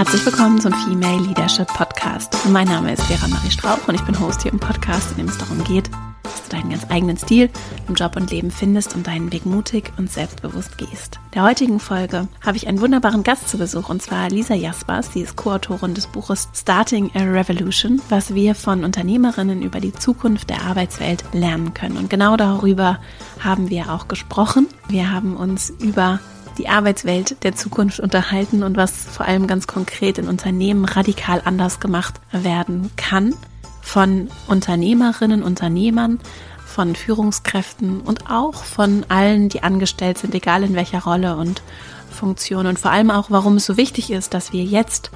Herzlich willkommen zum Female Leadership Podcast. Mein Name ist Vera Marie Strauch und ich bin Host hier im Podcast, in dem es darum geht, dass du deinen ganz eigenen Stil im Job und Leben findest und deinen Weg mutig und selbstbewusst gehst. Der heutigen Folge habe ich einen wunderbaren Gast zu Besuch und zwar Lisa Jaspers. Sie ist Co-Autorin des Buches Starting a Revolution, was wir von Unternehmerinnen über die Zukunft der Arbeitswelt lernen können. Und genau darüber haben wir auch gesprochen. Wir haben uns über die Arbeitswelt der Zukunft unterhalten und was vor allem ganz konkret in Unternehmen radikal anders gemacht werden kann. Von Unternehmerinnen, Unternehmern, von Führungskräften und auch von allen, die angestellt sind, egal in welcher Rolle und Funktion. Und vor allem auch, warum es so wichtig ist, dass wir jetzt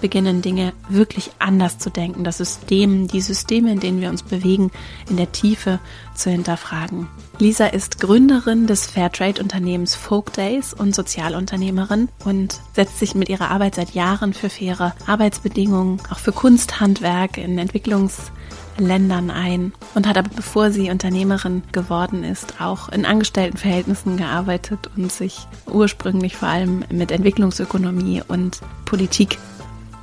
beginnen, Dinge wirklich anders zu denken, das System, die Systeme, in denen wir uns bewegen, in der Tiefe zu hinterfragen. Lisa ist Gründerin des Fairtrade-Unternehmens Folk Days und Sozialunternehmerin und setzt sich mit ihrer Arbeit seit Jahren für faire Arbeitsbedingungen, auch für Kunsthandwerk in Entwicklungsländern ein und hat aber, bevor sie Unternehmerin geworden ist, auch in Angestelltenverhältnissen gearbeitet und sich ursprünglich vor allem mit Entwicklungsökonomie und Politik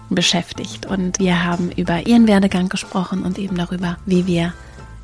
beschäftigt. Und wir haben über ihren Werdegang gesprochen und eben darüber, wie wir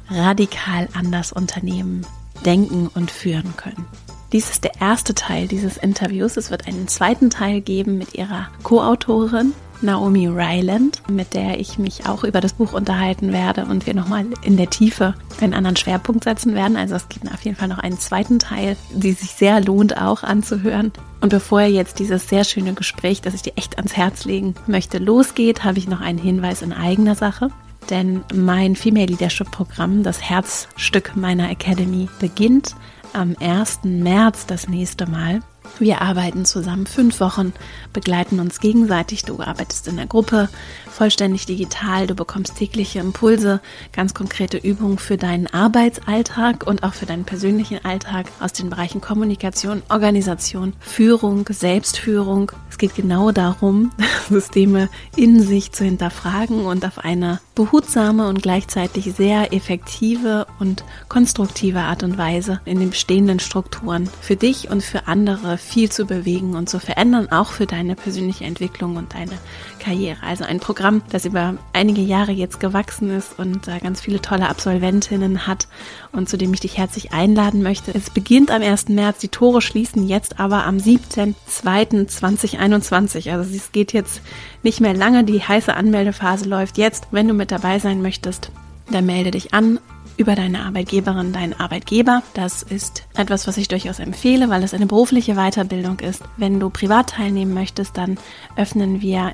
radikal anders Unternehmen denken und führen können. Dies ist der erste Teil dieses Interviews. Es wird einen zweiten Teil geben mit ihrer Co-Autorin Naomi Ryland, mit der ich mich auch über das Buch unterhalten werde und wir nochmal in der Tiefe einen anderen Schwerpunkt setzen werden. Also es gibt auf jeden Fall noch einen zweiten Teil, die sich sehr lohnt auch anzuhören. Und bevor jetzt dieses sehr schöne Gespräch, das ich dir echt ans Herz legen möchte, losgeht, habe ich noch einen Hinweis in eigener Sache. Denn mein Female Leadership Programm, das Herzstück meiner Academy, beginnt am 1. März das nächste Mal. Wir arbeiten zusammen fünf Wochen, begleiten uns gegenseitig. Du arbeitest in der Gruppe, vollständig digital. Du bekommst tägliche Impulse, ganz konkrete Übungen für deinen Arbeitsalltag und auch für deinen persönlichen Alltag aus den Bereichen Kommunikation, Organisation, Führung, Selbstführung. Es geht genau darum, Systeme in sich zu hinterfragen und auf eine behutsame und gleichzeitig sehr effektive und konstruktive Art und Weise in den bestehenden Strukturen für dich und für andere viel zu bewegen und zu verändern, auch für deine persönliche Entwicklung und deine Karriere. Also ein Programm, das über einige Jahre jetzt gewachsen ist und äh, ganz viele tolle Absolventinnen hat und zu dem ich dich herzlich einladen möchte. Es beginnt am 1. März, die Tore schließen jetzt aber am 17.02.2021. Also es geht jetzt nicht mehr lange, die heiße Anmeldephase läuft jetzt. Wenn du mit dabei sein möchtest, dann melde dich an über deine Arbeitgeberin, deinen Arbeitgeber. Das ist etwas, was ich durchaus empfehle, weil es eine berufliche Weiterbildung ist. Wenn du privat teilnehmen möchtest, dann öffnen wir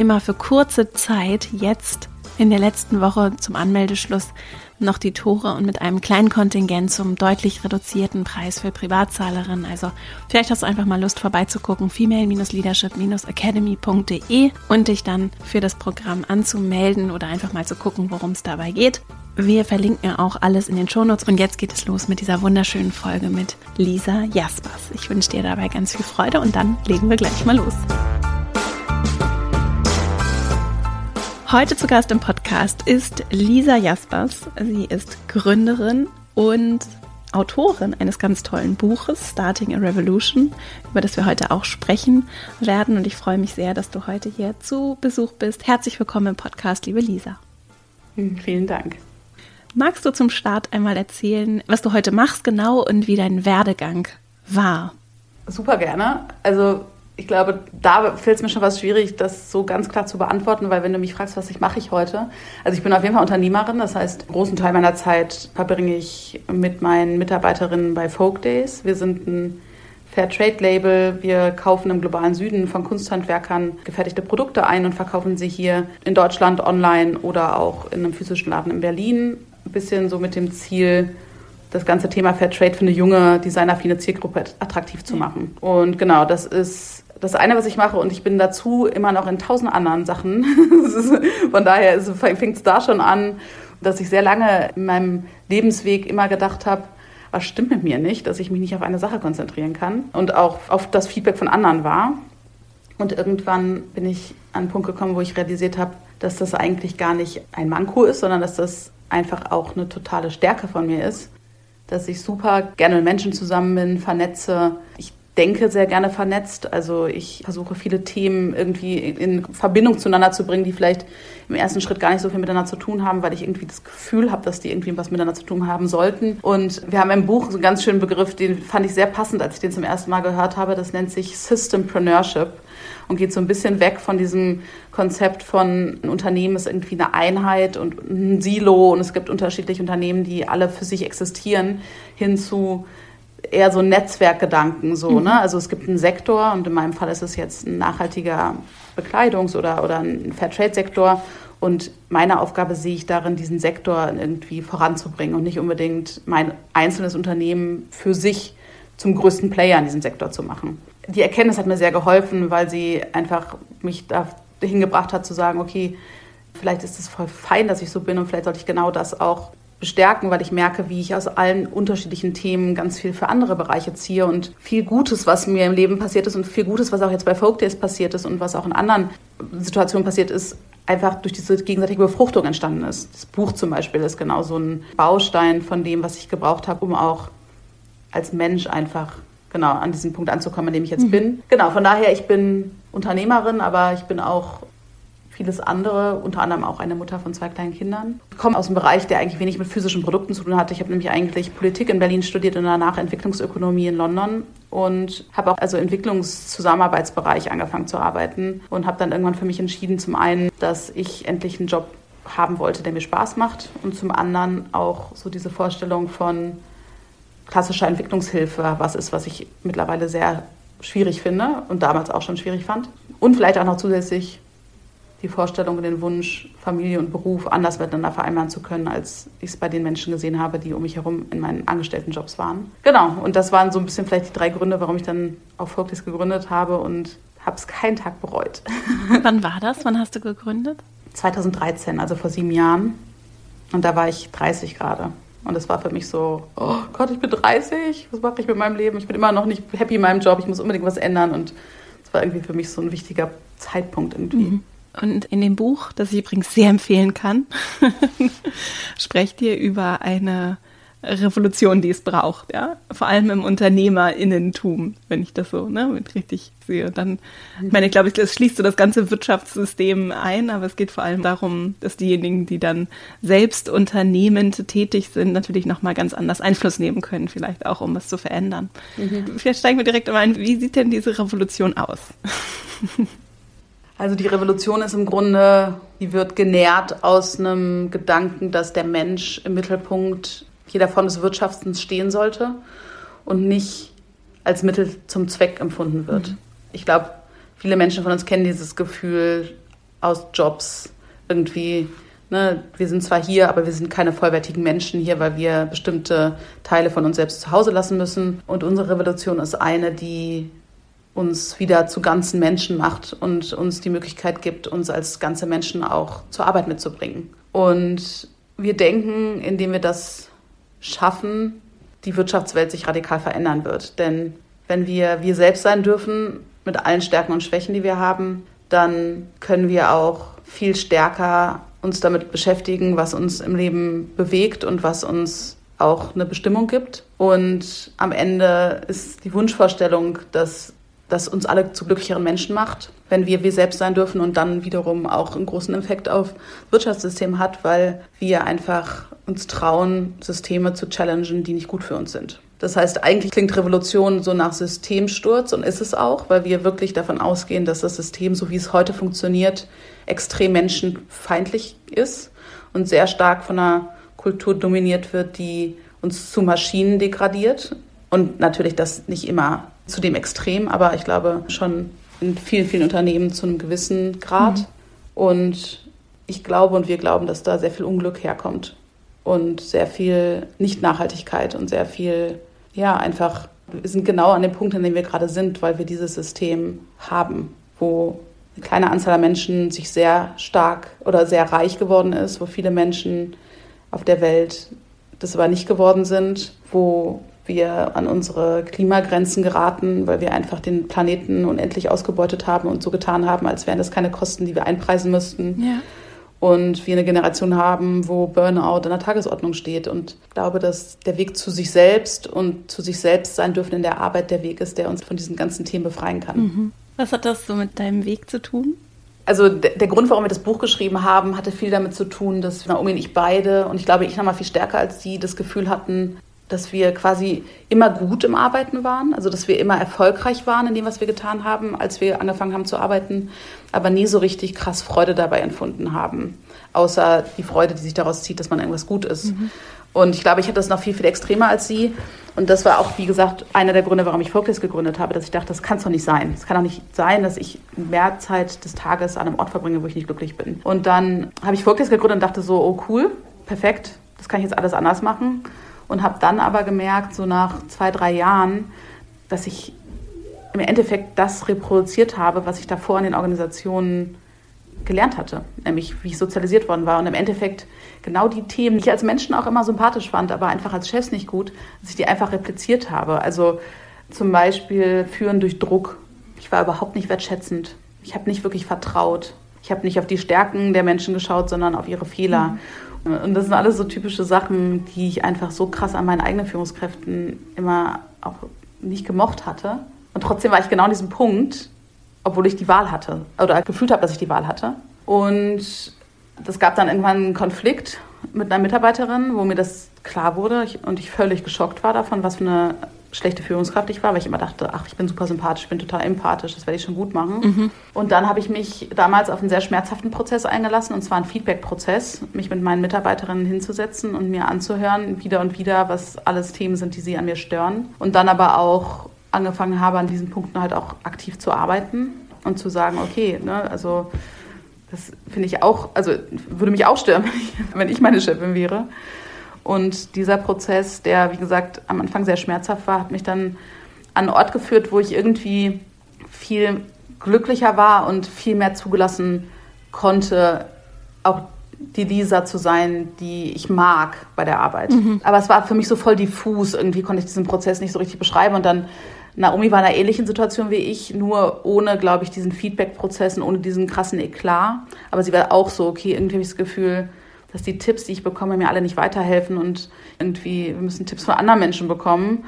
immer für kurze Zeit jetzt in der letzten Woche zum Anmeldeschluss noch die Tore und mit einem kleinen Kontingent zum deutlich reduzierten Preis für Privatzahlerinnen. Also vielleicht hast du einfach mal Lust vorbeizugucken, female-leadership-academy.de und dich dann für das Programm anzumelden oder einfach mal zu gucken, worum es dabei geht. Wir verlinken auch alles in den Shownotes und jetzt geht es los mit dieser wunderschönen Folge mit Lisa Jaspers. Ich wünsche dir dabei ganz viel Freude und dann legen wir gleich mal los. Heute zu Gast im Podcast ist Lisa Jaspers. Sie ist Gründerin und Autorin eines ganz tollen Buches, Starting a Revolution, über das wir heute auch sprechen werden. Und ich freue mich sehr, dass du heute hier zu Besuch bist. Herzlich willkommen im Podcast, liebe Lisa. Hm, vielen Dank. Magst du zum Start einmal erzählen, was du heute machst genau und wie dein Werdegang war? Super gerne. Also ich glaube, da fällt es mir schon was schwierig, das so ganz klar zu beantworten, weil wenn du mich fragst, was ich mache ich heute, also ich bin auf jeden Fall Unternehmerin, das heißt, einen großen Teil meiner Zeit verbringe ich mit meinen Mitarbeiterinnen bei Folk Days. Wir sind ein Fairtrade-Label. Wir kaufen im globalen Süden von Kunsthandwerkern gefertigte Produkte ein und verkaufen sie hier in Deutschland online oder auch in einem physischen Laden in Berlin. Ein bisschen so mit dem Ziel, das ganze Thema Fairtrade für eine junge, designaffine Zielgruppe attraktiv zu machen. Und genau, das ist das eine, was ich mache, und ich bin dazu immer noch in tausend anderen Sachen. von daher fängt es da schon an, dass ich sehr lange in meinem Lebensweg immer gedacht habe, was stimmt mit mir nicht, dass ich mich nicht auf eine Sache konzentrieren kann und auch auf das Feedback von anderen war. Und irgendwann bin ich an einen Punkt gekommen, wo ich realisiert habe, dass das eigentlich gar nicht ein Manko ist, sondern dass das einfach auch eine totale Stärke von mir ist, dass ich super gerne mit Menschen zusammen bin, vernetze. Ich denke sehr gerne vernetzt. Also ich versuche viele Themen irgendwie in Verbindung zueinander zu bringen, die vielleicht im ersten Schritt gar nicht so viel miteinander zu tun haben, weil ich irgendwie das Gefühl habe, dass die irgendwie was miteinander zu tun haben sollten. Und wir haben im Buch so einen ganz schönen Begriff, den fand ich sehr passend, als ich den zum ersten Mal gehört habe. Das nennt sich Systempreneurship und geht so ein bisschen weg von diesem Konzept von ein Unternehmen ist irgendwie eine Einheit und ein Silo und es gibt unterschiedliche Unternehmen, die alle für sich existieren, hin zu eher so Netzwerkgedanken so, mhm. ne? Also es gibt einen Sektor und in meinem Fall ist es jetzt ein nachhaltiger Bekleidungs- oder, oder ein Fairtrade-Sektor und meine Aufgabe sehe ich darin, diesen Sektor irgendwie voranzubringen und nicht unbedingt mein einzelnes Unternehmen für sich zum größten Player in diesem Sektor zu machen die Erkenntnis hat mir sehr geholfen, weil sie einfach mich dahin gebracht hat zu sagen, okay, vielleicht ist es voll fein, dass ich so bin und vielleicht sollte ich genau das auch bestärken, weil ich merke, wie ich aus allen unterschiedlichen Themen ganz viel für andere Bereiche ziehe und viel Gutes, was mir im Leben passiert ist und viel Gutes, was auch jetzt bei Folk Days passiert ist und was auch in anderen Situationen passiert ist, einfach durch diese gegenseitige Befruchtung entstanden ist. Das Buch zum Beispiel ist genau so ein Baustein von dem, was ich gebraucht habe, um auch als Mensch einfach genau an diesen Punkt anzukommen, an dem ich jetzt mhm. bin. Genau, von daher, ich bin Unternehmerin, aber ich bin auch vieles andere, unter anderem auch eine Mutter von zwei kleinen Kindern. Ich komme aus einem Bereich, der eigentlich wenig mit physischen Produkten zu tun hatte. Ich habe nämlich eigentlich Politik in Berlin studiert und danach Entwicklungsökonomie in London und habe auch also Entwicklungszusammenarbeitsbereich angefangen zu arbeiten und habe dann irgendwann für mich entschieden, zum einen, dass ich endlich einen Job haben wollte, der mir Spaß macht und zum anderen auch so diese Vorstellung von klassischer Entwicklungshilfe was ist, was ich mittlerweile sehr schwierig finde und damals auch schon schwierig fand. Und vielleicht auch noch zusätzlich die Vorstellung und den Wunsch, Familie und Beruf anders miteinander vereinbaren zu können, als ich es bei den Menschen gesehen habe, die um mich herum in meinen Angestelltenjobs waren. Genau, und das waren so ein bisschen vielleicht die drei Gründe, warum ich dann auch Folkdays gegründet habe und habe es keinen Tag bereut. Wann war das? Wann hast du gegründet? 2013, also vor sieben Jahren. Und da war ich 30 gerade. Und es war für mich so, oh Gott, ich bin 30, was mache ich mit meinem Leben? Ich bin immer noch nicht happy in meinem Job, ich muss unbedingt was ändern. Und es war irgendwie für mich so ein wichtiger Zeitpunkt irgendwie. Mhm. Und in dem Buch, das ich übrigens sehr empfehlen kann, sprecht ihr über eine Revolution, die es braucht, ja. Vor allem im Unternehmerinnentum, wenn ich das so ne, richtig sehe. Dann, ich meine, ich glaube, es schließt so das ganze Wirtschaftssystem ein, aber es geht vor allem darum, dass diejenigen, die dann selbst unternehmend tätig sind, natürlich nochmal ganz anders Einfluss nehmen können, vielleicht auch, um was zu verändern. Mhm. Vielleicht steigen wir direkt mal ein, wie sieht denn diese Revolution aus? Also die Revolution ist im Grunde, die wird genährt aus einem Gedanken, dass der Mensch im Mittelpunkt jeder Form des Wirtschaftens stehen sollte und nicht als Mittel zum Zweck empfunden wird. Mhm. Ich glaube, viele Menschen von uns kennen dieses Gefühl aus Jobs irgendwie. Ne, wir sind zwar hier, aber wir sind keine vollwertigen Menschen hier, weil wir bestimmte Teile von uns selbst zu Hause lassen müssen. Und unsere Revolution ist eine, die uns wieder zu ganzen Menschen macht und uns die Möglichkeit gibt, uns als ganze Menschen auch zur Arbeit mitzubringen. Und wir denken, indem wir das schaffen, die Wirtschaftswelt sich radikal verändern wird. Denn wenn wir wir selbst sein dürfen, mit allen Stärken und Schwächen, die wir haben, dann können wir auch viel stärker uns damit beschäftigen, was uns im Leben bewegt und was uns auch eine Bestimmung gibt. Und am Ende ist die Wunschvorstellung, dass das uns alle zu glücklicheren Menschen macht, wenn wir wir selbst sein dürfen und dann wiederum auch einen großen Effekt auf Wirtschaftssystem hat, weil wir einfach uns trauen, Systeme zu challengen, die nicht gut für uns sind. Das heißt, eigentlich klingt Revolution so nach Systemsturz und ist es auch, weil wir wirklich davon ausgehen, dass das System, so wie es heute funktioniert, extrem menschenfeindlich ist und sehr stark von einer Kultur dominiert wird, die uns zu Maschinen degradiert. Und natürlich das nicht immer zu dem Extrem, aber ich glaube schon in vielen, vielen Unternehmen zu einem gewissen Grad. Mhm. Und ich glaube und wir glauben, dass da sehr viel Unglück herkommt und sehr viel Nicht-Nachhaltigkeit und sehr viel, ja, einfach, wir sind genau an dem Punkt, an dem wir gerade sind, weil wir dieses System haben, wo eine kleine Anzahl an Menschen sich sehr stark oder sehr reich geworden ist, wo viele Menschen auf der Welt das aber nicht geworden sind, wo wir an unsere Klimagrenzen geraten, weil wir einfach den Planeten unendlich ausgebeutet haben und so getan haben, als wären das keine Kosten, die wir einpreisen müssten. Ja. und wir eine Generation haben, wo Burnout an der Tagesordnung steht. Und ich glaube, dass der Weg zu sich selbst und zu sich selbst sein dürfen in der Arbeit der Weg ist, der uns von diesen ganzen Themen befreien kann. Mhm. Was hat das so mit deinem Weg zu tun? Also der, Grund, warum wir das Buch geschrieben haben, hatte viel damit zu tun, dass Naomi und ich beide, und ich glaube, ich noch mal viel stärker als sie, das Gefühl hatten, dass wir quasi immer gut im Arbeiten waren, also dass wir immer erfolgreich waren in dem, was wir getan haben, als wir angefangen haben zu arbeiten, aber nie so richtig krass Freude dabei empfunden haben, außer die Freude, die sich daraus zieht, dass man irgendwas gut ist. Mhm. Und ich glaube, ich hatte das noch viel, viel extremer als sie. Und das war auch, wie gesagt, einer der Gründe, warum ich Focus gegründet habe, dass ich dachte, das kann es doch nicht sein. Es kann doch nicht sein, dass ich mehr Zeit des Tages an einem Ort verbringe, wo ich nicht glücklich bin. Und dann habe ich Focus gegründet und dachte so, oh cool, perfekt, das kann ich jetzt alles anders machen und habe dann aber gemerkt, so nach zwei, drei Jahren, dass ich im Endeffekt das reproduziert habe, was ich davor in den Organisationen gelernt hatte, nämlich wie ich sozialisiert worden war und im Endeffekt genau die Themen, die ich als Menschen auch immer sympathisch fand, aber einfach als Chefs nicht gut, dass ich die einfach repliziert habe. Also zum Beispiel führen durch Druck. Ich war überhaupt nicht wertschätzend. Ich habe nicht wirklich vertraut. Ich habe nicht auf die Stärken der Menschen geschaut, sondern auf ihre Fehler. Mhm. Und das sind alles so typische Sachen, die ich einfach so krass an meinen eigenen Führungskräften immer auch nicht gemocht hatte. Und trotzdem war ich genau an diesem Punkt, obwohl ich die Wahl hatte oder gefühlt habe, dass ich die Wahl hatte. Und das gab dann irgendwann einen Konflikt mit einer Mitarbeiterin, wo mir das klar wurde und ich völlig geschockt war davon, was für eine schlechte Führungskraft ich war, weil ich immer dachte, ach, ich bin super sympathisch, ich bin total empathisch, das werde ich schon gut machen. Mhm. Und dann habe ich mich damals auf einen sehr schmerzhaften Prozess eingelassen, und zwar einen Feedback-Prozess, mich mit meinen Mitarbeiterinnen hinzusetzen und mir anzuhören, wieder und wieder, was alles Themen sind, die sie an mir stören. Und dann aber auch angefangen habe, an diesen Punkten halt auch aktiv zu arbeiten und zu sagen, okay, ne, also das finde ich auch, also würde mich auch stören, wenn ich meine Chefin wäre. Und dieser Prozess, der, wie gesagt, am Anfang sehr schmerzhaft war, hat mich dann an einen Ort geführt, wo ich irgendwie viel glücklicher war und viel mehr zugelassen konnte, auch die Lisa zu sein, die ich mag bei der Arbeit. Mhm. Aber es war für mich so voll diffus. Irgendwie konnte ich diesen Prozess nicht so richtig beschreiben. Und dann, Naomi war in einer ähnlichen Situation wie ich, nur ohne, glaube ich, diesen Feedback-Prozess und ohne diesen krassen Eklat. Aber sie war auch so, okay, irgendwie habe ich das Gefühl, dass die Tipps, die ich bekomme, mir alle nicht weiterhelfen und irgendwie, wir müssen Tipps von anderen Menschen bekommen.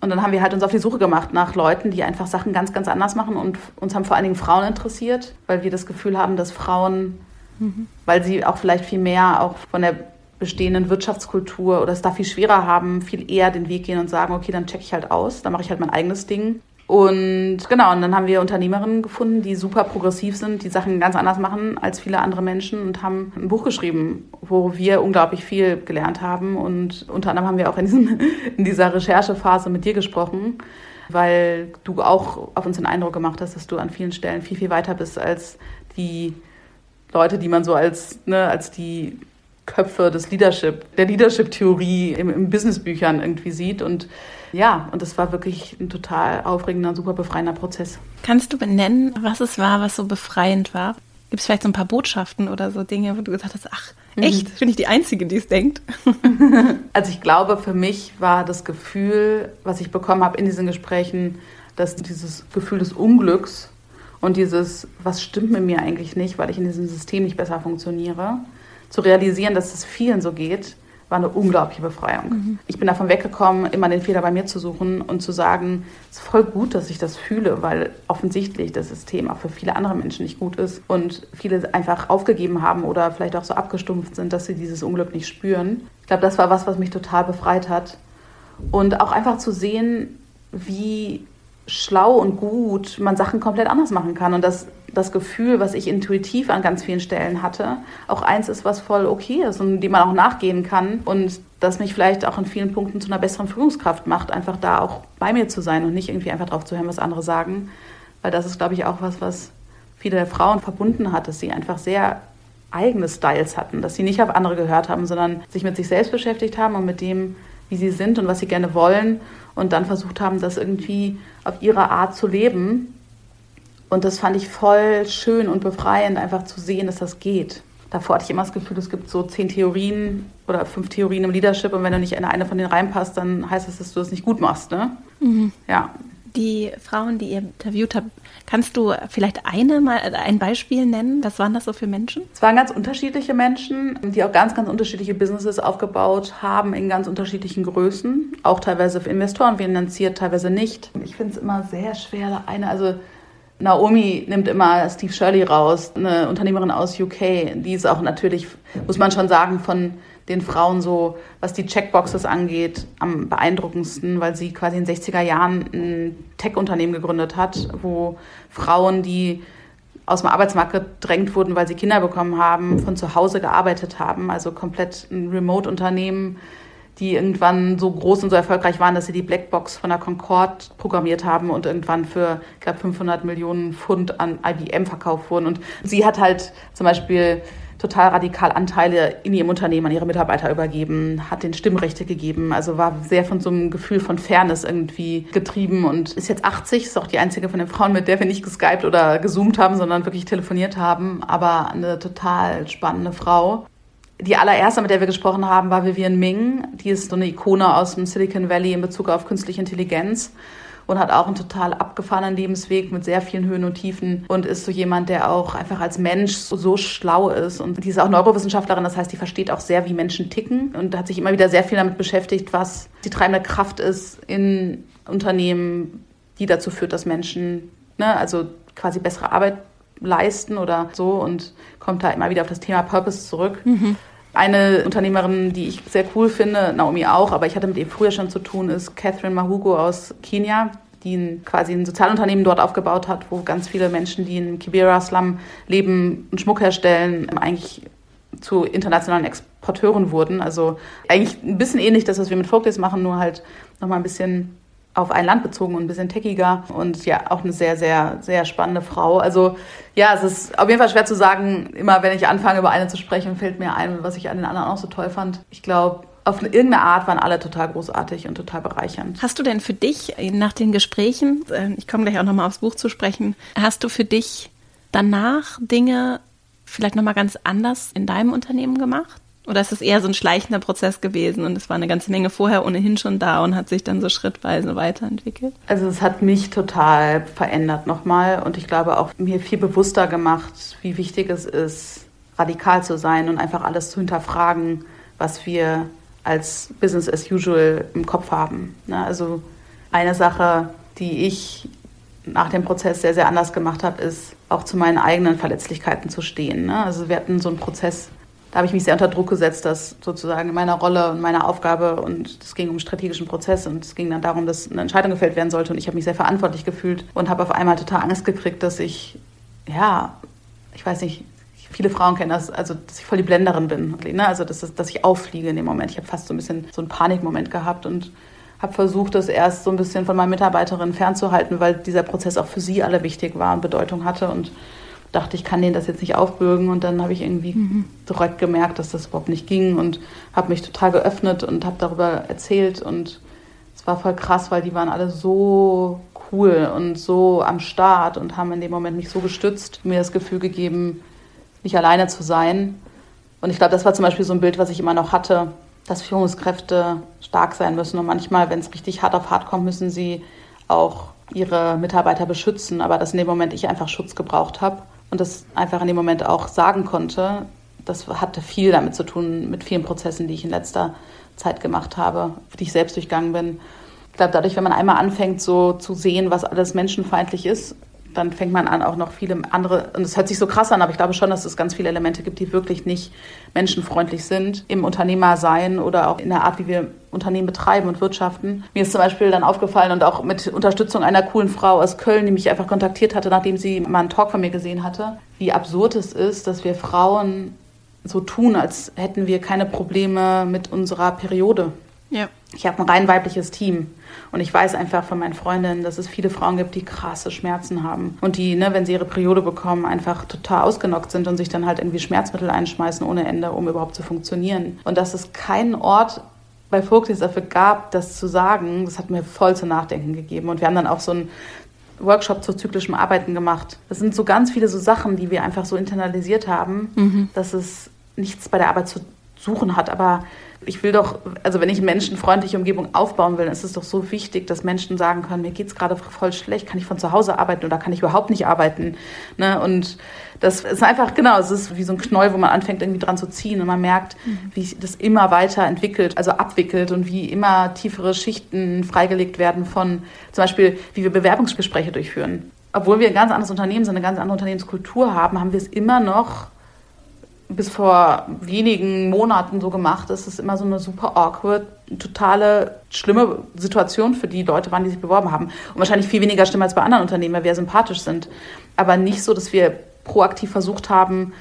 Und dann haben wir halt uns auf die Suche gemacht nach Leuten, die einfach Sachen ganz, ganz anders machen. Und uns haben vor allen Dingen Frauen interessiert, weil wir das Gefühl haben, dass Frauen, mhm. weil sie auch vielleicht viel mehr auch von der bestehenden Wirtschaftskultur oder es da viel schwerer haben, viel eher den Weg gehen und sagen, okay, dann check ich halt aus, dann mache ich halt mein eigenes Ding. Und genau, und dann haben wir Unternehmerinnen gefunden, die super progressiv sind, die Sachen ganz anders machen als viele andere Menschen und haben ein Buch geschrieben, wo wir unglaublich viel gelernt haben. Und unter anderem haben wir auch in, diesem, in dieser Recherchephase mit dir gesprochen, weil du auch auf uns den Eindruck gemacht hast, dass du an vielen Stellen viel, viel weiter bist als die Leute, die man so als, ne, als die Köpfe des Leadership, der Leadership-Theorie im, im Businessbüchern irgendwie sieht. Und ja, und das war wirklich ein total aufregender, super befreiender Prozess. Kannst du benennen, was es war, was so befreiend war? Gibt es vielleicht so ein paar Botschaften oder so Dinge, wo du gesagt hast, ach, mhm. echt, mhm. bin ich die Einzige, die es denkt? also ich glaube, für mich war das Gefühl, was ich bekommen habe in diesen Gesprächen, dass dieses Gefühl des Unglücks und dieses, was stimmt mit mir eigentlich nicht, weil ich in diesem System nicht besser funktioniere, zu realisieren, dass es vielen so geht, war eine unglaubliche Befreiung. Mhm. Ich bin davon weggekommen, immer den Fehler bei mir zu suchen und zu sagen, es ist voll gut, dass ich das fühle, weil offensichtlich das System auch für viele andere Menschen nicht gut ist und viele einfach aufgegeben haben oder vielleicht auch so abgestumpft sind, dass sie dieses Unglück nicht spüren. Ich glaube, das war was, was mich total befreit hat. Und auch einfach zu sehen, wie schlau und gut man Sachen komplett anders machen kann und dass das Gefühl, was ich intuitiv an ganz vielen Stellen hatte, auch eins ist, was voll okay ist und dem man auch nachgehen kann und das mich vielleicht auch in vielen Punkten zu einer besseren Führungskraft macht, einfach da auch bei mir zu sein und nicht irgendwie einfach drauf zu hören, was andere sagen, weil das ist, glaube ich, auch was, was viele der Frauen verbunden hat, dass sie einfach sehr eigene Styles hatten, dass sie nicht auf andere gehört haben, sondern sich mit sich selbst beschäftigt haben und mit dem, wie sie sind und was sie gerne wollen und dann versucht haben, das irgendwie auf ihre Art zu leben und das fand ich voll schön und befreiend, einfach zu sehen, dass das geht. Davor hatte ich immer das Gefühl, es gibt so zehn Theorien oder fünf Theorien im Leadership und wenn du nicht in eine von denen reinpasst, dann heißt das, dass du das nicht gut machst. Ne? Mhm. Ja. Die Frauen, die ihr interviewt habt, kannst du vielleicht eine mal ein Beispiel nennen? Was waren das so für Menschen? Es waren ganz unterschiedliche Menschen, die auch ganz, ganz unterschiedliche Businesses aufgebaut haben in ganz unterschiedlichen Größen. Auch teilweise für Investoren finanziert, teilweise nicht. Ich finde es immer sehr schwer, eine, also Naomi nimmt immer Steve Shirley raus, eine Unternehmerin aus UK. Die ist auch natürlich, muss man schon sagen, von den Frauen so, was die Checkboxes angeht, am beeindruckendsten, weil sie quasi in den 60er Jahren ein Tech-Unternehmen gegründet hat, wo Frauen, die aus dem Arbeitsmarkt gedrängt wurden, weil sie Kinder bekommen haben, von zu Hause gearbeitet haben, also komplett ein Remote-Unternehmen, die irgendwann so groß und so erfolgreich waren, dass sie die Blackbox von der Concorde programmiert haben und irgendwann für, ich glaube, 500 Millionen Pfund an IBM verkauft wurden. Und sie hat halt zum Beispiel total radikal Anteile in ihrem Unternehmen an ihre Mitarbeiter übergeben, hat den Stimmrechte gegeben, also war sehr von so einem Gefühl von Fairness irgendwie getrieben und ist jetzt 80, ist auch die einzige von den Frauen, mit der wir nicht geskypt oder gezoomt haben, sondern wirklich telefoniert haben, aber eine total spannende Frau. Die allererste, mit der wir gesprochen haben, war Vivian Ming. Die ist so eine Ikone aus dem Silicon Valley in Bezug auf künstliche Intelligenz und hat auch einen total abgefahrenen Lebensweg mit sehr vielen Höhen und Tiefen und ist so jemand, der auch einfach als Mensch so, so schlau ist. Und die ist auch Neurowissenschaftlerin, das heißt, die versteht auch sehr, wie Menschen ticken und hat sich immer wieder sehr viel damit beschäftigt, was die treibende Kraft ist in Unternehmen, die dazu führt, dass Menschen, ne, also quasi bessere Arbeit leisten oder so und kommt da immer wieder auf das Thema Purpose zurück. Mhm. Eine Unternehmerin, die ich sehr cool finde, Naomi auch, aber ich hatte mit ihr früher schon zu tun, ist Catherine Mahugo aus Kenia, die ein, quasi ein Sozialunternehmen dort aufgebaut hat, wo ganz viele Menschen, die in Kibera-Slum leben und Schmuck herstellen, eigentlich zu internationalen Exporteuren wurden. Also eigentlich ein bisschen ähnlich das, was wir mit Folkdays machen, nur halt nochmal ein bisschen auf ein Land bezogen und ein bisschen techiger und ja, auch eine sehr, sehr, sehr spannende Frau. Also ja, es ist auf jeden Fall schwer zu sagen, immer wenn ich anfange, über eine zu sprechen, fällt mir ein, was ich an den anderen auch so toll fand. Ich glaube, auf irgendeine Art waren alle total großartig und total bereichernd. Hast du denn für dich nach den Gesprächen, äh, ich komme gleich auch nochmal aufs Buch zu sprechen, hast du für dich danach Dinge vielleicht nochmal ganz anders in deinem Unternehmen gemacht? Oder ist es eher so ein schleichender Prozess gewesen und es war eine ganze Menge vorher ohnehin schon da und hat sich dann so schrittweise weiterentwickelt? Also es hat mich total verändert nochmal und ich glaube auch mir viel bewusster gemacht, wie wichtig es ist, radikal zu sein und einfach alles zu hinterfragen, was wir als Business as usual im Kopf haben. Ne? Also eine Sache, die ich nach dem Prozess sehr, sehr anders gemacht habe, ist auch zu meinen eigenen Verletzlichkeiten zu stehen. Ne? Also wir hatten so einen Prozess da habe ich mich sehr unter Druck gesetzt, dass sozusagen in meiner Rolle und meiner Aufgabe und es ging um strategischen Prozess und es ging dann darum, dass eine Entscheidung gefällt werden sollte und ich habe mich sehr verantwortlich gefühlt und habe auf einmal total Angst gekriegt, dass ich, ja, ich weiß nicht, viele Frauen kennen das, also dass ich voll die Blenderin bin, ne? also dass, dass ich auffliege in dem Moment. Ich habe fast so ein bisschen so einen Panikmoment gehabt und habe versucht, das erst so ein bisschen von meinen Mitarbeiterinnen fernzuhalten, weil dieser Prozess auch für sie alle wichtig war und Bedeutung hatte und dachte, ich kann denen das jetzt nicht aufbürgen. Und dann habe ich irgendwie mhm. direkt gemerkt, dass das überhaupt nicht ging und habe mich total geöffnet und habe darüber erzählt. Und es war voll krass, weil die waren alle so cool und so am Start und haben in dem Moment mich so gestützt, mir das Gefühl gegeben, nicht alleine zu sein. Und ich glaube, das war zum Beispiel so ein Bild, was ich immer noch hatte, dass Führungskräfte stark sein müssen. Und manchmal, wenn es richtig hart auf hart kommt, müssen sie auch ihre Mitarbeiter beschützen, aber dass in dem Moment ich einfach Schutz gebraucht habe und das einfach in dem Moment auch sagen konnte. Das hatte viel damit zu tun, mit vielen Prozessen, die ich in letzter Zeit gemacht habe, die ich selbst durchgangen bin. Ich glaube, dadurch, wenn man einmal anfängt, so zu sehen, was alles menschenfeindlich ist dann fängt man an, auch noch viele andere, und es hört sich so krass an, aber ich glaube schon, dass es ganz viele Elemente gibt, die wirklich nicht menschenfreundlich sind im Unternehmersein oder auch in der Art, wie wir Unternehmen betreiben und wirtschaften. Mir ist zum Beispiel dann aufgefallen und auch mit Unterstützung einer coolen Frau aus Köln, die mich einfach kontaktiert hatte, nachdem sie mal einen Talk von mir gesehen hatte, wie absurd es ist, dass wir Frauen so tun, als hätten wir keine Probleme mit unserer Periode. Ja. Ich habe ein rein weibliches Team. Und ich weiß einfach von meinen Freundinnen, dass es viele Frauen gibt, die krasse Schmerzen haben. Und die, ne, wenn sie ihre Periode bekommen, einfach total ausgenockt sind und sich dann halt irgendwie Schmerzmittel einschmeißen ohne Ende, um überhaupt zu funktionieren. Und dass es keinen Ort bei Vogtis dafür gab, das zu sagen, das hat mir voll zu nachdenken gegeben. Und wir haben dann auch so einen Workshop zu zyklischem Arbeiten gemacht. Das sind so ganz viele so Sachen, die wir einfach so internalisiert haben, mhm. dass es nichts bei der Arbeit zu suchen hat. Aber Ich will doch, also wenn ich eine menschenfreundliche Umgebung aufbauen will, dann ist es doch so wichtig, dass Menschen sagen können, mir geht es gerade voll schlecht, kann ich von zu Hause arbeiten oder kann ich überhaupt nicht arbeiten. Ne? Und das ist einfach, genau, es ist wie so ein Knäuel, wo man anfängt irgendwie dran zu ziehen und man merkt, mhm. wie das immer weiter entwickelt, also abwickelt und wie immer tiefere Schichten freigelegt werden von zum Beispiel, wie wir Bewerbungsgespräche durchführen. Obwohl wir ein ganz anderes Unternehmen sind, eine ganz andere Unternehmenskultur haben, haben wir es immer noch bis vor wenigen Monaten so gemacht. Es ist immer so eine super awkward, totale schlimme Situation für die Leute waren, die sich beworben haben. Und wahrscheinlich viel weniger schlimm als bei anderen Unternehmen, weil wir sympathisch sind. Aber nicht so, dass wir proaktiv versucht haben,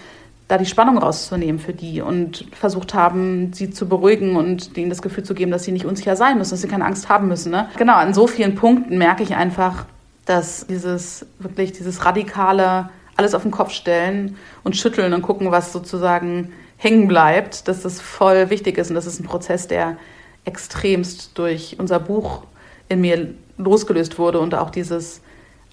da die Spannung rauszunehmen für die und versucht haben, sie zu beruhigen und denen das Gefühl zu geben, dass sie nicht unsicher sein müssen, dass sie keine Angst haben müssen. Ne? Genau, an so vielen Punkten merke ich einfach, dass dieses wirklich dieses radikale alles auf den Kopf stellen und schütteln und gucken, was sozusagen hängen bleibt, dass das voll wichtig ist und das ist ein Prozess, der extremst durch unser Buch in mir losgelöst wurde und auch dieses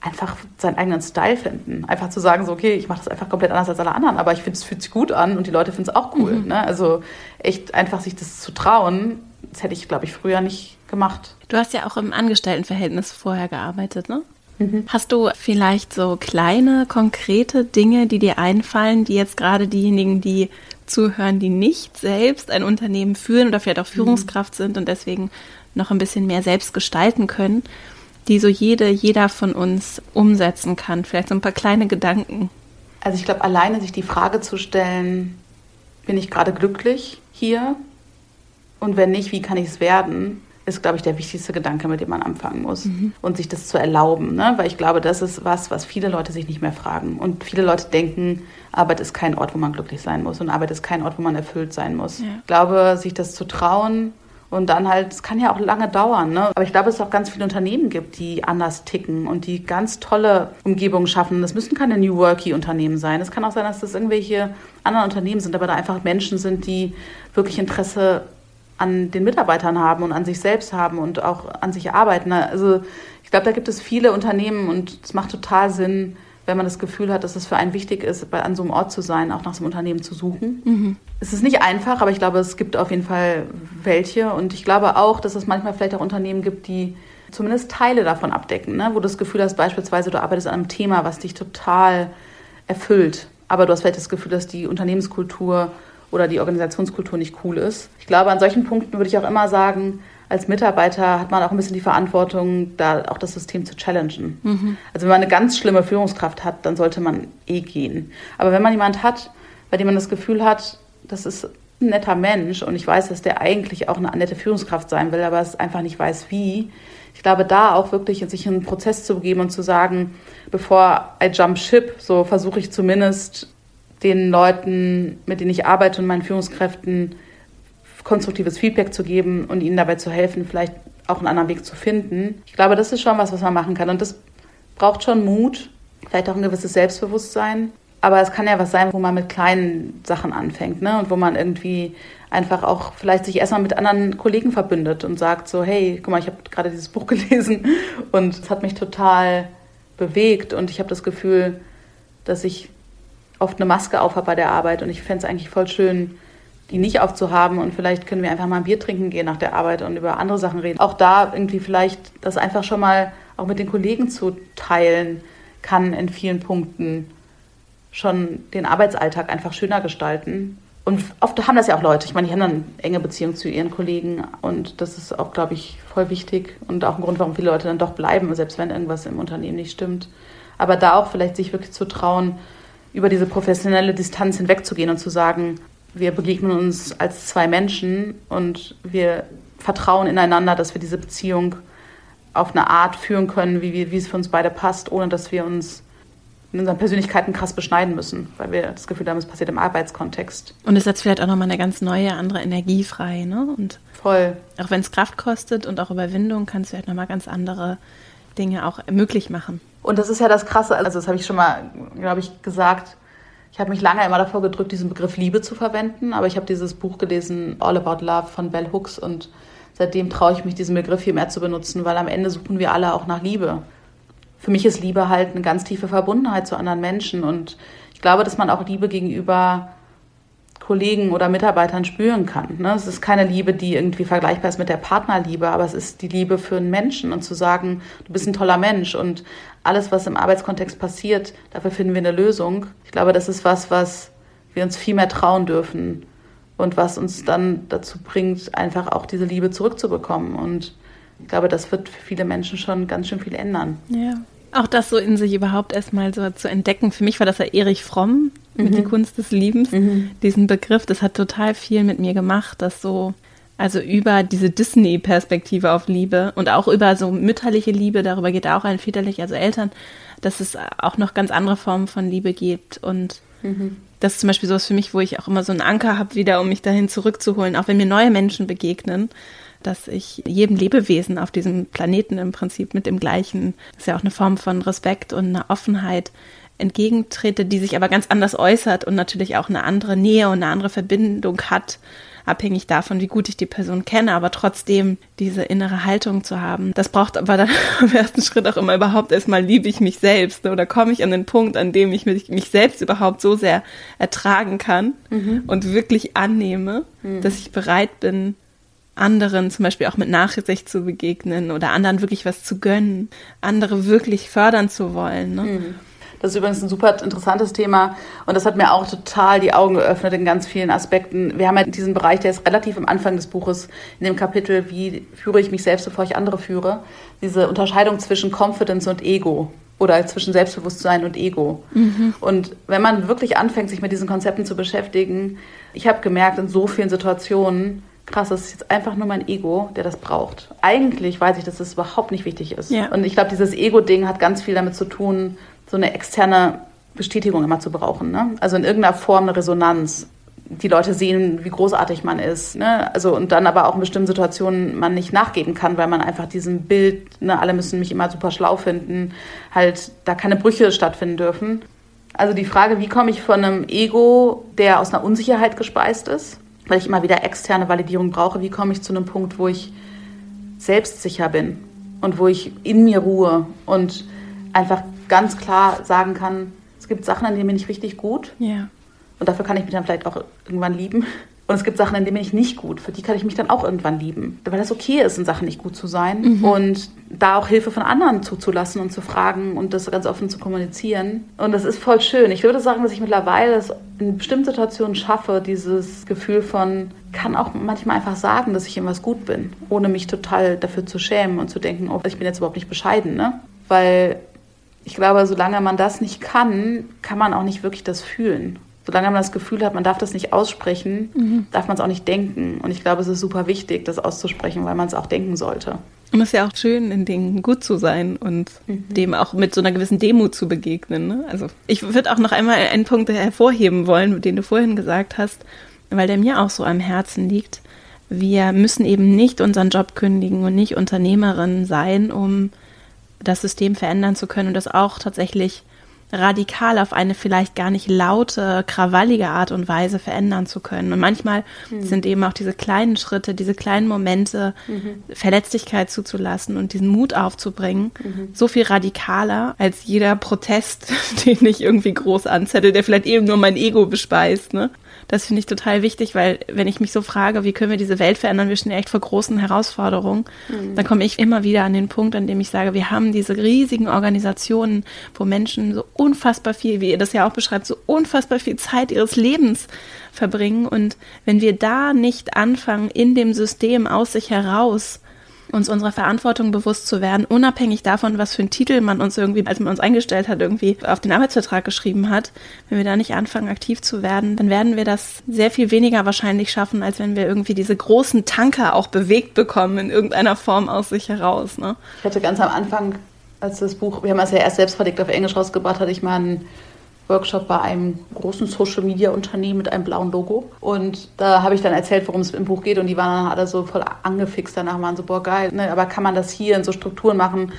einfach seinen eigenen Style finden. Einfach zu sagen, so, okay, ich mache das einfach komplett anders als alle anderen, aber ich finde, es fühlt sich gut an und die Leute finden es auch cool. Mhm. Ne? Also echt einfach sich das zu trauen, das hätte ich, glaube ich, früher nicht gemacht. Du hast ja auch im Angestelltenverhältnis vorher gearbeitet, ne? Mhm. Hast du vielleicht so kleine, konkrete Dinge, die dir einfallen, die jetzt gerade diejenigen, die zuhören, die nicht selbst ein Unternehmen führen oder vielleicht auch mhm. Führungskraft sind und deswegen noch ein bisschen mehr selbst gestalten können, die so jede, jeder von uns umsetzen kann? Vielleicht so ein paar kleine Gedanken. Also ich glaube, alleine sich die Frage zu stellen, bin ich gerade glücklich hier? Und wenn nicht, wie kann ich es werden? Ist, glaube ich, der wichtigste Gedanke, mit dem man anfangen muss. Mhm. Und sich das zu erlauben. Ne? Weil ich glaube, das ist was, was viele Leute sich nicht mehr fragen. Und viele Leute denken, Arbeit ist kein Ort, wo man glücklich sein muss. Und Arbeit ist kein Ort, wo man erfüllt sein muss. Ja. Ich glaube, sich das zu trauen, und dann halt, es kann ja auch lange dauern, ne? Aber ich glaube, es auch ganz viele Unternehmen gibt, die anders ticken und die ganz tolle Umgebungen schaffen. Das müssen keine New Worky-Unternehmen sein. Es kann auch sein, dass das irgendwelche anderen Unternehmen sind, aber da einfach Menschen sind, die wirklich Interesse an den Mitarbeitern haben und an sich selbst haben und auch an sich arbeiten. Also ich glaube, da gibt es viele Unternehmen und es macht total Sinn, wenn man das Gefühl hat, dass es für einen wichtig ist, bei, an so einem Ort zu sein, auch nach so einem Unternehmen zu suchen. Mhm. Es ist nicht einfach, aber ich glaube, es gibt auf jeden Fall welche. Und ich glaube auch, dass es manchmal vielleicht auch Unternehmen gibt, die zumindest Teile davon abdecken, ne? wo du das Gefühl hast, beispielsweise du arbeitest an einem Thema, was dich total erfüllt, aber du hast vielleicht das Gefühl, dass die Unternehmenskultur oder die Organisationskultur nicht cool ist. Ich glaube, an solchen Punkten würde ich auch immer sagen, als Mitarbeiter hat man auch ein bisschen die Verantwortung, da auch das System zu challengen. Mhm. Also wenn man eine ganz schlimme Führungskraft hat, dann sollte man eh gehen. Aber wenn man jemand hat, bei dem man das Gefühl hat, das ist ein netter Mensch und ich weiß, dass der eigentlich auch eine nette Führungskraft sein will, aber es einfach nicht weiß, wie. Ich glaube, da auch wirklich sich in einen Prozess zu begeben und zu sagen, bevor I jump ship, so versuche ich zumindest den Leuten, mit denen ich arbeite und meinen Führungskräften konstruktives Feedback zu geben und ihnen dabei zu helfen, vielleicht auch einen anderen Weg zu finden. Ich glaube, das ist schon was, was man machen kann. Und das braucht schon Mut, vielleicht auch ein gewisses Selbstbewusstsein. Aber es kann ja was sein, wo man mit kleinen Sachen anfängt, ne? Und wo man irgendwie einfach auch vielleicht sich erstmal mit anderen Kollegen verbündet und sagt so, hey, guck mal, ich habe gerade dieses Buch gelesen und es hat mich total bewegt und ich habe das Gefühl, dass ich oft eine Maske aufhabe bei der Arbeit und ich fände es eigentlich voll schön, die nicht aufzuhaben und vielleicht können wir einfach mal ein Bier trinken gehen nach der Arbeit und über andere Sachen reden. Auch da irgendwie vielleicht das einfach schon mal auch mit den Kollegen zu teilen, kann in vielen Punkten schon den Arbeitsalltag einfach schöner gestalten. Und oft haben das ja auch Leute. Ich meine, die haben dann enge Beziehungen zu ihren Kollegen und das ist auch, glaube ich, voll wichtig und auch ein Grund, warum viele Leute dann doch bleiben, selbst wenn irgendwas im Unternehmen nicht stimmt. Aber da auch vielleicht sich wirklich zu trauen, über diese professionelle Distanz hinwegzugehen und zu sagen, wir begegnen uns als zwei Menschen und wir vertrauen ineinander, dass wir diese Beziehung auf eine Art führen können, wie, wie es für uns beide passt, ohne dass wir uns in unseren Persönlichkeiten krass beschneiden müssen, weil wir das Gefühl haben, es passiert im Arbeitskontext. Und es setzt vielleicht auch nochmal eine ganz neue, andere Energie frei, ne? Und Voll. Auch wenn es Kraft kostet und auch Überwindung, kann es vielleicht nochmal ganz andere Dinge auch möglich machen. Und das ist ja das Krasse, also das habe ich schon mal, glaube ich, gesagt, ich habe mich lange immer davor gedrückt, diesen Begriff Liebe zu verwenden, aber ich habe dieses Buch gelesen, All About Love von Bell Hooks und seitdem traue ich mich, diesen Begriff viel mehr zu benutzen, weil am Ende suchen wir alle auch nach Liebe. Für mich ist Liebe halt eine ganz tiefe Verbundenheit zu anderen Menschen und ich glaube, dass man auch Liebe gegenüber Kollegen oder Mitarbeitern spüren kann. Ne? Es ist keine Liebe, die irgendwie vergleichbar ist mit der Partnerliebe, aber es ist die Liebe für einen Menschen und zu sagen, du bist ein toller Mensch und alles, was im Arbeitskontext passiert, dafür finden wir eine Lösung. Ich glaube, das ist was, was wir uns viel mehr trauen dürfen und was uns dann dazu bringt, einfach auch diese Liebe zurückzubekommen. Und ich glaube, das wird für viele Menschen schon ganz schön viel ändern. Ja. Auch das so in sich überhaupt erstmal so zu entdecken. Für mich war das ja Erich Fromm mhm. mit Die Kunst des Liebens. Mhm. Diesen Begriff, das hat total viel mit mir gemacht, dass so, also über diese Disney-Perspektive auf Liebe und auch über so mütterliche Liebe, darüber geht auch ein väterlich, also Eltern, dass es auch noch ganz andere Formen von Liebe gibt. Und mhm. das ist zum Beispiel sowas für mich, wo ich auch immer so einen Anker habe, wieder, um mich dahin zurückzuholen, auch wenn mir neue Menschen begegnen dass ich jedem Lebewesen auf diesem Planeten im Prinzip mit dem gleichen, das ist ja auch eine Form von Respekt und einer Offenheit entgegentrete, die sich aber ganz anders äußert und natürlich auch eine andere Nähe und eine andere Verbindung hat, abhängig davon, wie gut ich die Person kenne, aber trotzdem diese innere Haltung zu haben. Das braucht aber dann im ersten Schritt auch immer überhaupt erstmal liebe ich mich selbst ne? oder komme ich an den Punkt, an dem ich mich, mich selbst überhaupt so sehr ertragen kann mhm. und wirklich annehme, mhm. dass ich bereit bin, anderen zum Beispiel auch mit Nachsicht zu begegnen oder anderen wirklich was zu gönnen, andere wirklich fördern zu wollen. Ne? Mhm. Das ist übrigens ein super interessantes Thema und das hat mir auch total die Augen geöffnet in ganz vielen Aspekten. Wir haben ja diesen Bereich, der ist relativ am Anfang des Buches, in dem Kapitel, wie führe ich mich selbst, bevor ich andere führe, diese Unterscheidung zwischen Confidence und Ego oder zwischen Selbstbewusstsein und Ego. Mhm. Und wenn man wirklich anfängt, sich mit diesen Konzepten zu beschäftigen, ich habe gemerkt, in so vielen Situationen, krass, das ist jetzt einfach nur mein Ego, der das braucht. Eigentlich weiß ich, dass das überhaupt nicht wichtig ist. Ja. Und ich glaube, dieses Ego-Ding hat ganz viel damit zu tun, so eine externe Bestätigung immer zu brauchen. Ne? Also in irgendeiner Form eine Resonanz. Die Leute sehen, wie großartig man ist. Ne? Also und dann aber auch in bestimmten Situationen man nicht nachgeben kann, weil man einfach diesem Bild, ne, alle müssen mich immer super schlau finden, halt da keine Brüche stattfinden dürfen. Also die Frage, wie komme ich von einem Ego, der aus einer Unsicherheit gespeist ist, weil ich immer wieder externe Validierung brauche, wie komme ich zu einem Punkt, wo ich selbstsicher bin und wo ich in mir ruhe und einfach ganz klar sagen kann, es gibt Sachen, an denen bin ich richtig gut. Ja. Und dafür kann ich mich dann vielleicht auch irgendwann lieben. Und es gibt Sachen, in denen bin ich nicht gut. Für die kann ich mich dann auch irgendwann lieben. Weil das okay ist, in Sachen nicht gut zu sein. Mhm. Und da auch Hilfe von anderen zuzulassen und zu fragen und das ganz offen zu kommunizieren. Und das ist voll schön. Ich würde sagen, dass ich mittlerweile es in bestimmten Situationen schaffe, dieses Gefühl von, kann auch manchmal einfach sagen, dass ich in was gut bin, ohne mich total dafür zu schämen und zu denken, oh, ich bin jetzt überhaupt nicht bescheiden. Ne? Weil ich glaube, solange man das nicht kann, kann man auch nicht wirklich das fühlen solange man das Gefühl hat, man darf das nicht aussprechen, mhm. darf man es auch nicht denken. Und ich glaube, es ist super wichtig, das auszusprechen, weil man es auch denken sollte. Und es ist ja auch schön, in Dingen gut zu sein und mhm. dem auch mit so einer gewissen Demut zu begegnen. Ne? Also ich würde auch noch einmal einen Punkt hervorheben wollen, den du vorhin gesagt hast, weil der mir auch so am Herzen liegt. Wir müssen eben nicht unseren Job kündigen und nicht Unternehmerin sein, um das System verändern zu können und das auch tatsächlich radikal auf eine vielleicht gar nicht laute, krawallige Art und Weise verändern zu können. Und manchmal mhm. sind eben auch diese kleinen Schritte, diese kleinen Momente, mhm. Verletzlichkeit zuzulassen und diesen Mut aufzubringen, mhm. so viel radikaler als jeder Protest, den ich irgendwie groß anzettel, der vielleicht eben nur mein Ego bespeist. Ne? Das finde ich total wichtig, weil wenn ich mich so frage, wie können wir diese Welt verändern, wir stehen echt vor großen Herausforderungen, mhm. dann komme ich immer wieder an den Punkt, an dem ich sage, wir haben diese riesigen Organisationen, wo Menschen so unfassbar viel, wie ihr das ja auch beschreibt, so unfassbar viel Zeit ihres Lebens verbringen. Und wenn wir da nicht anfangen, in dem System aus sich heraus uns unserer Verantwortung bewusst zu werden, unabhängig davon, was für einen Titel man uns irgendwie, als man uns eingestellt hat, irgendwie auf den Arbeitsvertrag geschrieben hat. Wenn wir da nicht anfangen, aktiv zu werden, dann werden wir das sehr viel weniger wahrscheinlich schaffen, als wenn wir irgendwie diese großen Tanker auch bewegt bekommen in irgendeiner Form aus sich heraus. Ne? Ich hatte ganz am Anfang, als das Buch, wir haben es ja erst selbst verdickt auf Englisch rausgebracht, hatte ich mal einen Workshop bei einem großen Social Media Unternehmen mit einem blauen Logo. Und da habe ich dann erzählt, worum es im Buch geht. Und die waren dann alle so voll angefixt danach, waren so, boah, geil, ne? aber kann man das hier in so Strukturen machen?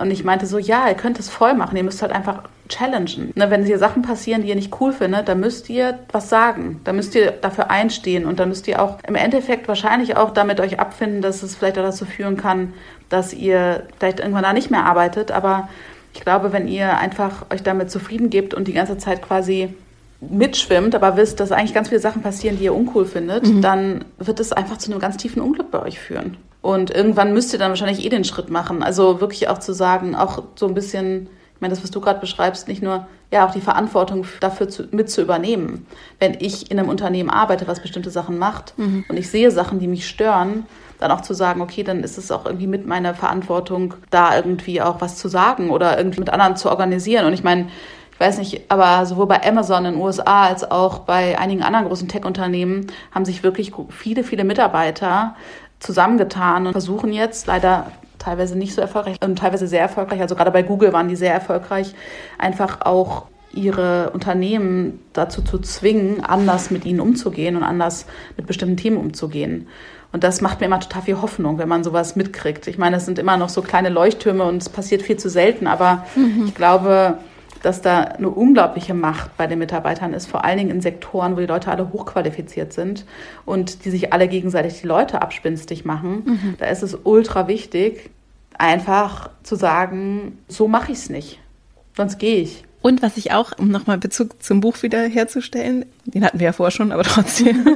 Und ich meinte so, ja, ihr könnt es voll machen, ihr müsst halt einfach challengen. Ne, wenn hier Sachen passieren, die ihr nicht cool findet, dann müsst ihr was sagen. Da müsst ihr dafür einstehen und dann müsst ihr auch im Endeffekt wahrscheinlich auch damit euch abfinden, dass es vielleicht auch dazu führen kann, dass ihr vielleicht irgendwann da nicht mehr arbeitet. Aber ich glaube, wenn ihr einfach euch damit zufrieden gebt und die ganze Zeit quasi mitschwimmt, aber wisst, dass eigentlich ganz viele Sachen passieren, die ihr uncool findet, mhm. dann wird es einfach zu einem ganz tiefen Unglück bei euch führen. Und irgendwann müsst ihr dann wahrscheinlich eh den Schritt machen. Also wirklich auch zu sagen, auch so ein bisschen, ich meine, das, was du gerade beschreibst, nicht nur, ja, auch die Verantwortung dafür zu, mit zu übernehmen. Wenn ich in einem Unternehmen arbeite, was bestimmte Sachen macht mhm. und ich sehe Sachen, die mich stören, dann auch zu sagen, okay, dann ist es auch irgendwie mit meiner Verantwortung, da irgendwie auch was zu sagen oder irgendwie mit anderen zu organisieren. Und ich meine, ich weiß nicht, aber sowohl bei Amazon in den USA als auch bei einigen anderen großen Tech-Unternehmen haben sich wirklich viele, viele Mitarbeiter zusammengetan und versuchen jetzt leider teilweise nicht so erfolgreich und teilweise sehr erfolgreich, also gerade bei Google waren die sehr erfolgreich, einfach auch ihre Unternehmen dazu zu zwingen, anders mit ihnen umzugehen und anders mit bestimmten Themen umzugehen. Und das macht mir immer total viel Hoffnung, wenn man sowas mitkriegt. Ich meine, es sind immer noch so kleine Leuchttürme und es passiert viel zu selten, aber mhm. ich glaube, dass da eine unglaubliche Macht bei den Mitarbeitern ist, vor allen Dingen in Sektoren, wo die Leute alle hochqualifiziert sind und die sich alle gegenseitig die Leute abspinstig machen. Mhm. Da ist es ultra wichtig, einfach zu sagen, so mache ich es nicht, sonst gehe ich. Und was ich auch, um nochmal Bezug zum Buch wieder herzustellen, den hatten wir ja vorher schon, aber trotzdem,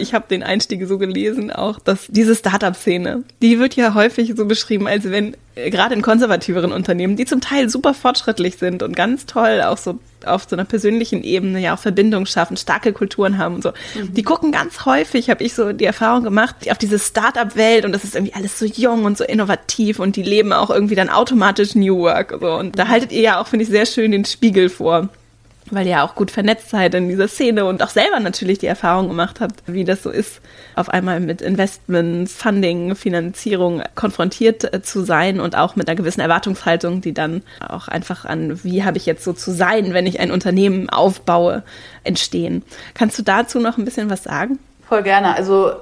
ich habe den Einstieg so gelesen, auch, dass diese Startup-Szene, die wird ja häufig so beschrieben, als wenn äh, gerade in konservativeren Unternehmen, die zum Teil super fortschrittlich sind und ganz toll auch so auf so einer persönlichen Ebene ja auch Verbindung schaffen, starke Kulturen haben und so. Mhm. Die gucken ganz häufig, habe ich so die Erfahrung gemacht, auf diese Startup-Welt und das ist irgendwie alles so jung und so innovativ und die leben auch irgendwie dann automatisch New Work. So. Und da haltet ihr ja auch, finde ich, sehr schön den Spiegel vor weil ihr ja auch gut vernetzt seid in dieser Szene und auch selber natürlich die Erfahrung gemacht habt, wie das so ist, auf einmal mit Investments, Funding, Finanzierung konfrontiert äh, zu sein und auch mit einer gewissen Erwartungshaltung, die dann auch einfach an, wie habe ich jetzt so zu sein, wenn ich ein Unternehmen aufbaue, entstehen. Kannst du dazu noch ein bisschen was sagen? Voll gerne. Also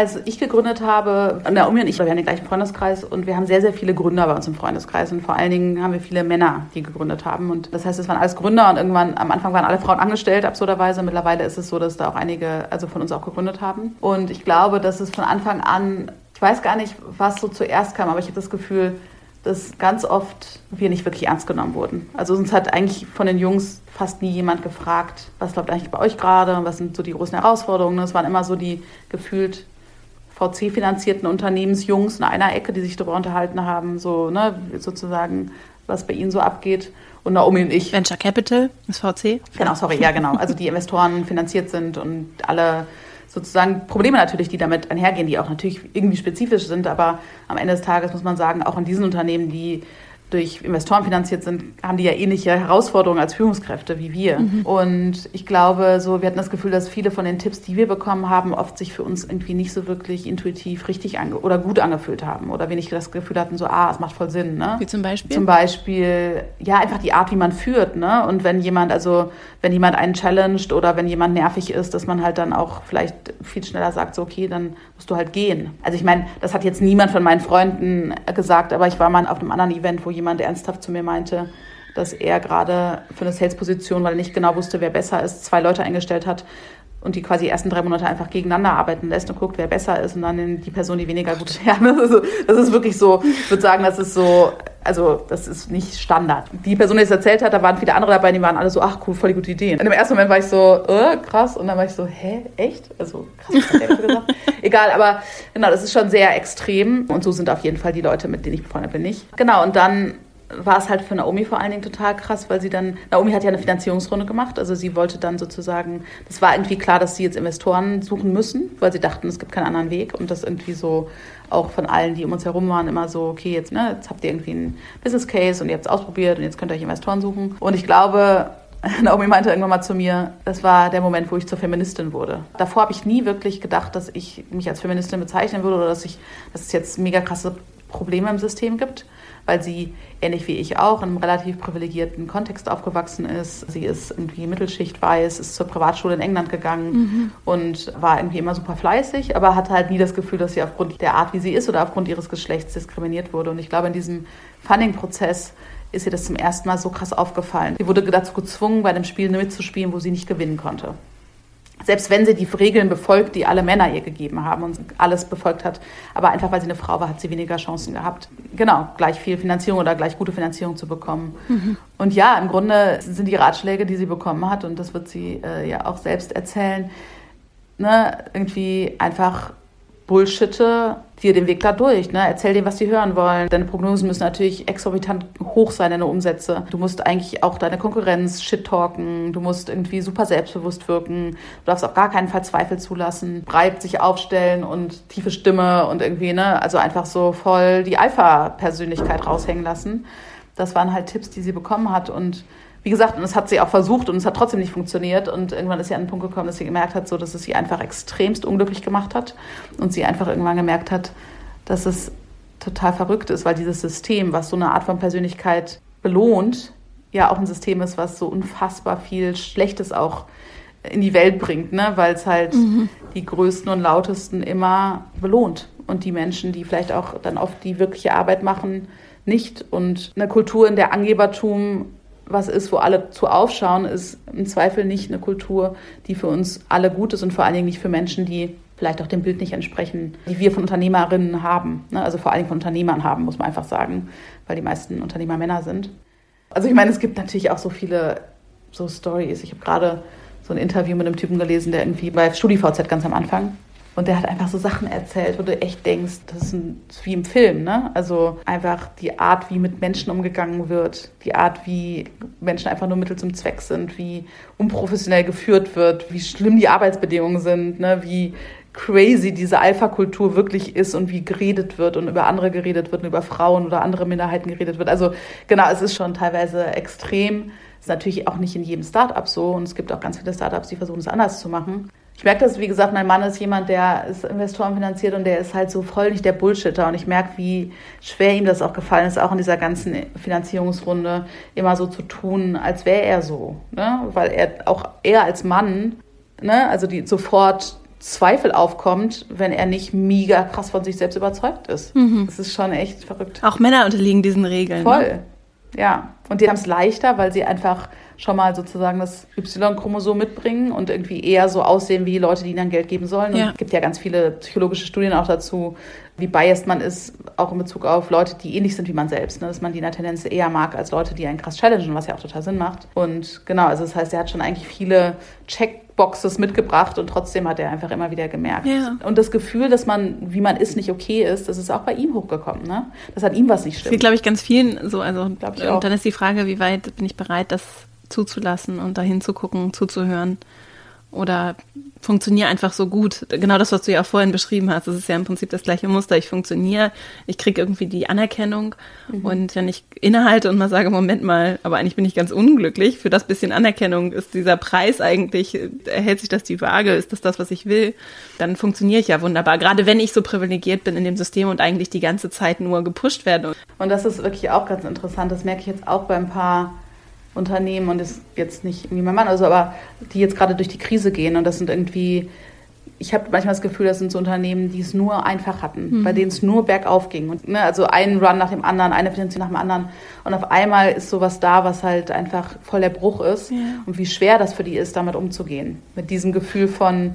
als ich gegründet habe, Naomi und ich, wir haben den gleichen Freundeskreis und wir haben sehr, sehr viele Gründer bei uns im Freundeskreis und vor allen Dingen haben wir viele Männer, die gegründet haben und das heißt, es waren alles Gründer und irgendwann, am Anfang waren alle Frauen angestellt, absurderweise. Mittlerweile ist es so, dass da auch einige, also von uns auch gegründet haben und ich glaube, dass es von Anfang an, ich weiß gar nicht, was so zuerst kam, aber ich habe das Gefühl, dass ganz oft wir nicht wirklich ernst genommen wurden. Also uns hat eigentlich von den Jungs fast nie jemand gefragt, was läuft eigentlich bei euch gerade, was sind so die großen Herausforderungen. Es waren immer so die gefühlt VC-finanzierten Unternehmensjungs in einer Ecke, die sich darüber unterhalten haben, so ne, sozusagen, was bei ihnen so abgeht. Und Naomi und ich. Venture Capital ist VC? Genau, sorry, ja, genau. Also die Investoren finanziert sind und alle sozusagen Probleme natürlich, die damit einhergehen, die auch natürlich irgendwie spezifisch sind, aber am Ende des Tages muss man sagen, auch in diesen Unternehmen, die durch Investoren finanziert sind, haben die ja ähnliche Herausforderungen als Führungskräfte wie wir. Mhm. Und ich glaube, so, wir hatten das Gefühl, dass viele von den Tipps, die wir bekommen haben, oft sich für uns irgendwie nicht so wirklich intuitiv richtig oder gut angefühlt haben. Oder wir nicht das Gefühl hatten, so, ah, es macht voll Sinn. Ne? Wie zum Beispiel? Zum Beispiel, ja, einfach die Art, wie man führt. Ne? Und wenn jemand, also wenn jemand einen challenged oder wenn jemand nervig ist, dass man halt dann auch vielleicht viel schneller sagt, so, okay, dann musst du halt gehen. Also ich meine, das hat jetzt niemand von meinen Freunden gesagt, aber ich war mal auf einem anderen Event, wo jemand ernsthaft zu mir meinte, dass er gerade für eine Sales-Position, weil er nicht genau wusste, wer besser ist, zwei Leute eingestellt hat und die quasi die ersten drei Monate einfach gegeneinander arbeiten lässt und guckt, wer besser ist und dann die Person, die weniger gut ist. Ja, das, ist, das ist wirklich so, ich würde sagen, das ist so, also das ist nicht Standard. Die Person, die es erzählt hat, da waren viele andere dabei, die waren alle so, ach cool, voll die gute Ideen. Und im ersten Moment war ich so, äh, krass, und dann war ich so, hä, echt? Also krass, was gesagt? Egal, aber genau, das ist schon sehr extrem und so sind auf jeden Fall die Leute, mit denen ich befreundet bin, nicht. Genau, und dann war es halt für Naomi vor allen Dingen total krass, weil sie dann, Naomi hat ja eine Finanzierungsrunde gemacht, also sie wollte dann sozusagen, das war irgendwie klar, dass sie jetzt Investoren suchen müssen, weil sie dachten, es gibt keinen anderen Weg und das irgendwie so auch von allen, die um uns herum waren, immer so, okay, jetzt, ne, jetzt habt ihr irgendwie einen Business Case und ihr habt es ausprobiert und jetzt könnt ihr euch Investoren suchen. Und ich glaube, Naomi meinte irgendwann mal zu mir, das war der Moment, wo ich zur Feministin wurde. Davor habe ich nie wirklich gedacht, dass ich mich als Feministin bezeichnen würde oder dass ich, dass es jetzt mega krasse Probleme im System gibt weil sie, ähnlich wie ich auch, in einem relativ privilegierten Kontext aufgewachsen ist. Sie ist irgendwie Mittelschicht weiß, ist zur Privatschule in England gegangen mhm. und war irgendwie immer super fleißig, aber hatte halt nie das Gefühl, dass sie aufgrund der Art, wie sie ist oder aufgrund ihres Geschlechts diskriminiert wurde. Und ich glaube, in diesem Funding-Prozess ist ihr das zum ersten Mal so krass aufgefallen. Sie wurde dazu gezwungen, bei einem Spiel mitzuspielen, wo sie nicht gewinnen konnte selbst wenn sie die Regeln befolgt, die alle Männer ihr gegeben haben und alles befolgt hat. Aber einfach weil sie eine Frau war, hat sie weniger Chancen gehabt, genau, gleich viel Finanzierung oder gleich gute Finanzierung zu bekommen. Mhm. Und ja, im Grunde sind die Ratschläge, die sie bekommen hat, und das wird sie äh, ja auch selbst erzählen, ne, irgendwie einfach bullshitte dir den Weg da durch. Ne? Erzähl denen, was sie hören wollen. Deine Prognosen müssen natürlich exorbitant hoch sein, deine Umsätze. Du musst eigentlich auch deine Konkurrenz shit-talken. Du musst irgendwie super selbstbewusst wirken. Du darfst auf gar keinen Fall Zweifel zulassen. Breit sich aufstellen und tiefe Stimme und irgendwie, ne, also einfach so voll die Alpha-Persönlichkeit raushängen lassen. Das waren halt Tipps, die sie bekommen hat und wie gesagt, und das hat sie auch versucht und es hat trotzdem nicht funktioniert. Und irgendwann ist sie an den Punkt gekommen, dass sie gemerkt hat, so, dass es sie einfach extremst unglücklich gemacht hat. Und sie einfach irgendwann gemerkt hat, dass es total verrückt ist, weil dieses System, was so eine Art von Persönlichkeit belohnt, ja auch ein System ist, was so unfassbar viel Schlechtes auch in die Welt bringt, ne? weil es halt mhm. die Größten und Lautesten immer belohnt. Und die Menschen, die vielleicht auch dann oft die wirkliche Arbeit machen, nicht. Und eine Kultur, in der Angebertum was ist, wo alle zu aufschauen, ist im Zweifel nicht eine Kultur, die für uns alle gut ist und vor allen Dingen nicht für Menschen, die vielleicht auch dem Bild nicht entsprechen, die wir von Unternehmerinnen haben. Ne? Also vor allen Dingen von Unternehmern haben, muss man einfach sagen, weil die meisten Unternehmer Männer sind. Also ich meine, es gibt natürlich auch so viele so Stories. Ich habe gerade so ein Interview mit einem Typen gelesen, der irgendwie bei StudiVZ ganz am Anfang und der hat einfach so Sachen erzählt, wo du echt denkst, das ist, ein, wie im Film, ne? Also einfach die Art, wie mit Menschen umgegangen wird, die Art, wie Menschen einfach nur Mittel zum Zweck sind, wie unprofessionell geführt wird, wie schlimm die Arbeitsbedingungen sind, ne? Wie crazy diese Alpha-Kultur wirklich ist und wie geredet wird und über andere geredet wird und über Frauen oder andere Minderheiten geredet wird. Also genau, es ist schon teilweise extrem. Ist natürlich auch nicht in jedem Startup so und es gibt auch ganz viele Startups, die versuchen es anders zu machen ich merke das, wie gesagt, mein Mann ist jemand, der ist Investoren finanziert und der ist halt so voll nicht der Bullshitter. Und ich merke, wie schwer ihm das auch gefallen ist, auch in dieser ganzen Finanzierungsrunde immer so zu tun, als wäre er so. Ne? Weil er auch er als Mann, ne, also die sofort Zweifel aufkommt, wenn er nicht mega krass von sich selbst überzeugt ist. Mhm. Das ist schon echt verrückt. Auch Männer unterliegen diesen Regeln. Voll. Ne? Ja. Und die haben es leichter, weil sie einfach schon mal sozusagen das Y-Chromosom mitbringen und irgendwie eher so aussehen wie Leute, die ihnen dann Geld geben sollen. Ja. es gibt ja ganz viele psychologische Studien auch dazu, wie biased man ist, auch in Bezug auf Leute, die ähnlich sind wie man selbst. Ne? Dass man die in der Tendenz eher mag als Leute, die einen krass challengen, was ja auch total Sinn macht. Und genau, also das heißt, er hat schon eigentlich viele Checkboxes mitgebracht und trotzdem hat er einfach immer wieder gemerkt. Ja. Und das Gefühl, dass man, wie man ist, nicht okay ist, das ist auch bei ihm hochgekommen. Ne? Das hat ihm was nicht stimmt. Das glaube ich, ganz vielen so. Also, und dann ist die Frage, wie weit bin ich bereit, das zuzulassen und dahin zu gucken, zuzuhören. Oder funktioniere einfach so gut. Genau das, was du ja auch vorhin beschrieben hast. Das ist ja im Prinzip das gleiche Muster. Ich funktioniere, ich kriege irgendwie die Anerkennung. Mhm. Und wenn ich innehalte und mal sage, Moment mal, aber eigentlich bin ich ganz unglücklich, für das bisschen Anerkennung ist dieser Preis eigentlich, erhält sich das die Waage, ist das das, was ich will, dann funktioniere ich ja wunderbar. Gerade wenn ich so privilegiert bin in dem System und eigentlich die ganze Zeit nur gepusht werde. Und das ist wirklich auch ganz interessant. Das merke ich jetzt auch beim paar Unternehmen und ist jetzt nicht irgendwie mein Mann, also aber die jetzt gerade durch die Krise gehen und das sind irgendwie, ich habe manchmal das Gefühl, das sind so Unternehmen, die es nur einfach hatten, mhm. bei denen es nur bergauf ging und ne, also ein Run nach dem anderen, eine Finanzierung nach dem anderen und auf einmal ist sowas da, was halt einfach voll der Bruch ist ja. und wie schwer das für die ist, damit umzugehen, mit diesem Gefühl von,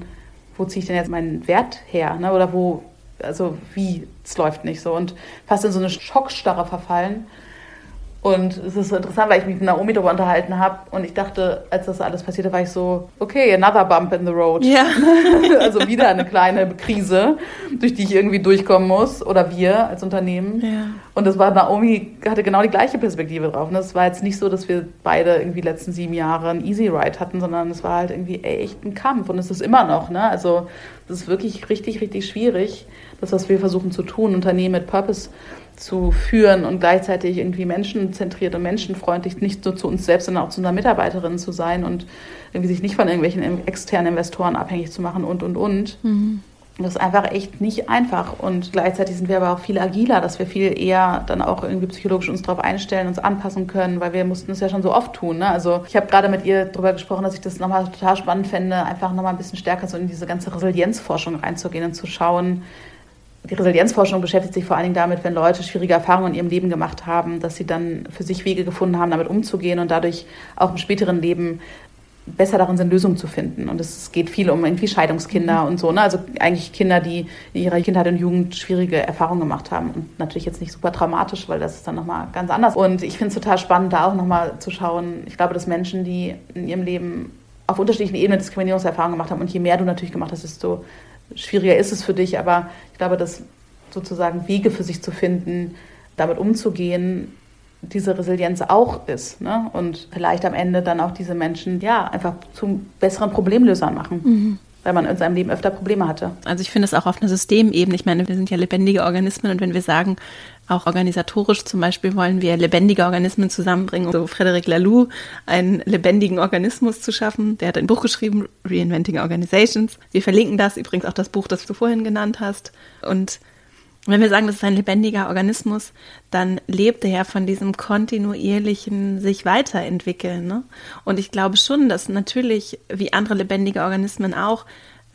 wo ziehe ich denn jetzt meinen Wert her, ne? oder wo, also wie, es läuft nicht so und fast in so eine Schockstarre verfallen und es ist so interessant, weil ich mich mit Naomi darüber unterhalten habe und ich dachte, als das alles passierte, war ich so, okay, another bump in the road. Ja. also wieder eine kleine Krise, durch die ich irgendwie durchkommen muss oder wir als Unternehmen. Ja. Und das war, Naomi hatte genau die gleiche Perspektive drauf. Und es war jetzt nicht so, dass wir beide irgendwie die letzten sieben Jahre ein Easy Ride hatten, sondern es war halt irgendwie echt ein Kampf und es ist immer noch, ne? Also, es ist wirklich richtig, richtig schwierig, das, was wir versuchen zu tun, Unternehmen mit Purpose zu führen und gleichzeitig irgendwie menschenzentriert und menschenfreundlich nicht nur zu uns selbst, sondern auch zu unseren Mitarbeiterinnen zu sein und irgendwie sich nicht von irgendwelchen externen Investoren abhängig zu machen und, und, und. Mhm. Das ist einfach echt nicht einfach. Und gleichzeitig sind wir aber auch viel agiler, dass wir viel eher dann auch irgendwie psychologisch uns darauf einstellen, uns anpassen können, weil wir mussten es ja schon so oft tun. Ne? Also ich habe gerade mit ihr darüber gesprochen, dass ich das nochmal total spannend fände, einfach nochmal ein bisschen stärker so in diese ganze Resilienzforschung reinzugehen und zu schauen, die Resilienzforschung beschäftigt sich vor allen Dingen damit, wenn Leute schwierige Erfahrungen in ihrem Leben gemacht haben, dass sie dann für sich Wege gefunden haben, damit umzugehen und dadurch auch im späteren Leben besser darin sind, Lösungen zu finden. Und es geht viel um irgendwie Scheidungskinder mhm. und so. Ne? Also eigentlich Kinder, die in ihrer Kindheit und Jugend schwierige Erfahrungen gemacht haben. Und natürlich jetzt nicht super traumatisch, weil das ist dann nochmal ganz anders. Und ich finde es total spannend, da auch nochmal zu schauen. Ich glaube, dass Menschen, die in ihrem Leben auf unterschiedlichen Ebenen Diskriminierungserfahrungen gemacht haben, und je mehr du natürlich gemacht hast, desto schwieriger ist es für dich. Aber ich glaube, dass sozusagen Wege für sich zu finden, damit umzugehen, diese Resilienz auch ist. Ne? Und vielleicht am Ende dann auch diese Menschen ja einfach zu besseren Problemlösern machen. Mhm. Weil man in seinem Leben öfter Probleme hatte. Also ich finde es auch auf einer Systemebene. Ich meine, wir sind ja lebendige Organismen und wenn wir sagen, auch organisatorisch zum Beispiel wollen wir lebendige Organismen zusammenbringen, um so Frederic Laloux einen lebendigen Organismus zu schaffen. Der hat ein Buch geschrieben, Reinventing Organizations. Wir verlinken das, übrigens auch das Buch, das du vorhin genannt hast. Und wenn wir sagen, das ist ein lebendiger Organismus, dann lebt er ja von diesem kontinuierlichen sich weiterentwickeln. Ne? Und ich glaube schon, dass natürlich, wie andere lebendige Organismen auch,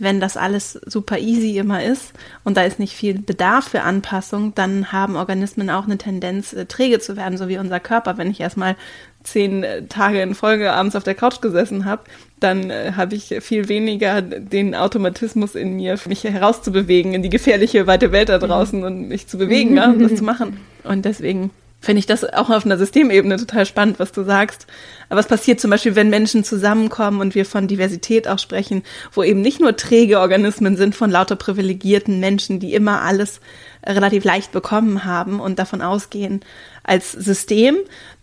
wenn das alles super easy immer ist und da ist nicht viel Bedarf für Anpassung, dann haben Organismen auch eine Tendenz, äh, träge zu werden, so wie unser Körper. Wenn ich erstmal zehn äh, Tage in Folge abends auf der Couch gesessen habe, dann äh, habe ich viel weniger den Automatismus in mir, mich herauszubewegen in die gefährliche weite Welt da draußen mhm. und mich zu bewegen, ja, das zu machen. Und deswegen finde ich das auch auf einer Systemebene total spannend, was du sagst. Aber was passiert zum Beispiel, wenn Menschen zusammenkommen und wir von Diversität auch sprechen, wo eben nicht nur träge Organismen sind von lauter privilegierten Menschen, die immer alles relativ leicht bekommen haben und davon ausgehen als System,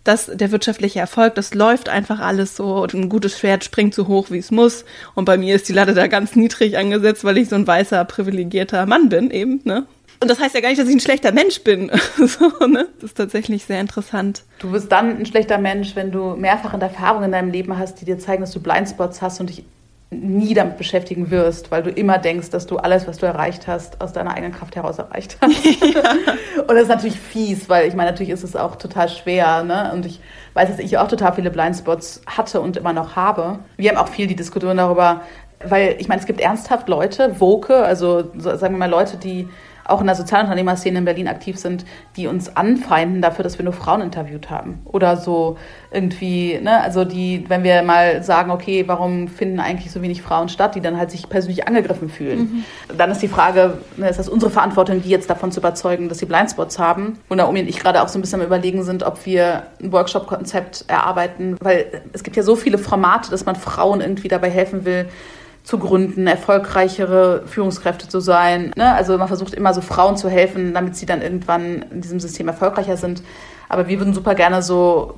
dass der wirtschaftliche Erfolg, das läuft einfach alles so und ein gutes Pferd springt so hoch, wie es muss. Und bei mir ist die Latte da ganz niedrig angesetzt, weil ich so ein weißer, privilegierter Mann bin eben, ne? Und das heißt ja gar nicht, dass ich ein schlechter Mensch bin. so, ne? Das ist tatsächlich sehr interessant. Du bist dann ein schlechter Mensch, wenn du mehrfach in Erfahrungen in deinem Leben hast, die dir zeigen, dass du Blindspots hast und dich nie damit beschäftigen wirst, weil du immer denkst, dass du alles, was du erreicht hast, aus deiner eigenen Kraft heraus erreicht hast. Ja. und das ist natürlich fies, weil ich meine, natürlich ist es auch total schwer. Ne? Und ich weiß, dass ich auch total viele Blindspots hatte und immer noch habe. Wir haben auch viel die Diskussion darüber, weil ich meine, es gibt ernsthaft Leute, Woke, also sagen wir mal Leute, die auch in der Sozialunternehmerszene in Berlin aktiv sind, die uns anfeinden dafür, dass wir nur Frauen interviewt haben. Oder so irgendwie, ne, also die, wenn wir mal sagen, okay, warum finden eigentlich so wenig Frauen statt, die dann halt sich persönlich angegriffen fühlen. Mhm. Dann ist die Frage, ne, ist das unsere Verantwortung, die jetzt davon zu überzeugen, dass sie Blindspots haben? Und Naomi und ich gerade auch so ein bisschen am überlegen sind, ob wir ein Workshop-Konzept erarbeiten, weil es gibt ja so viele Formate, dass man Frauen irgendwie dabei helfen will, zu gründen, erfolgreichere Führungskräfte zu sein. Ne? Also man versucht immer so Frauen zu helfen, damit sie dann irgendwann in diesem System erfolgreicher sind. Aber wir würden super gerne so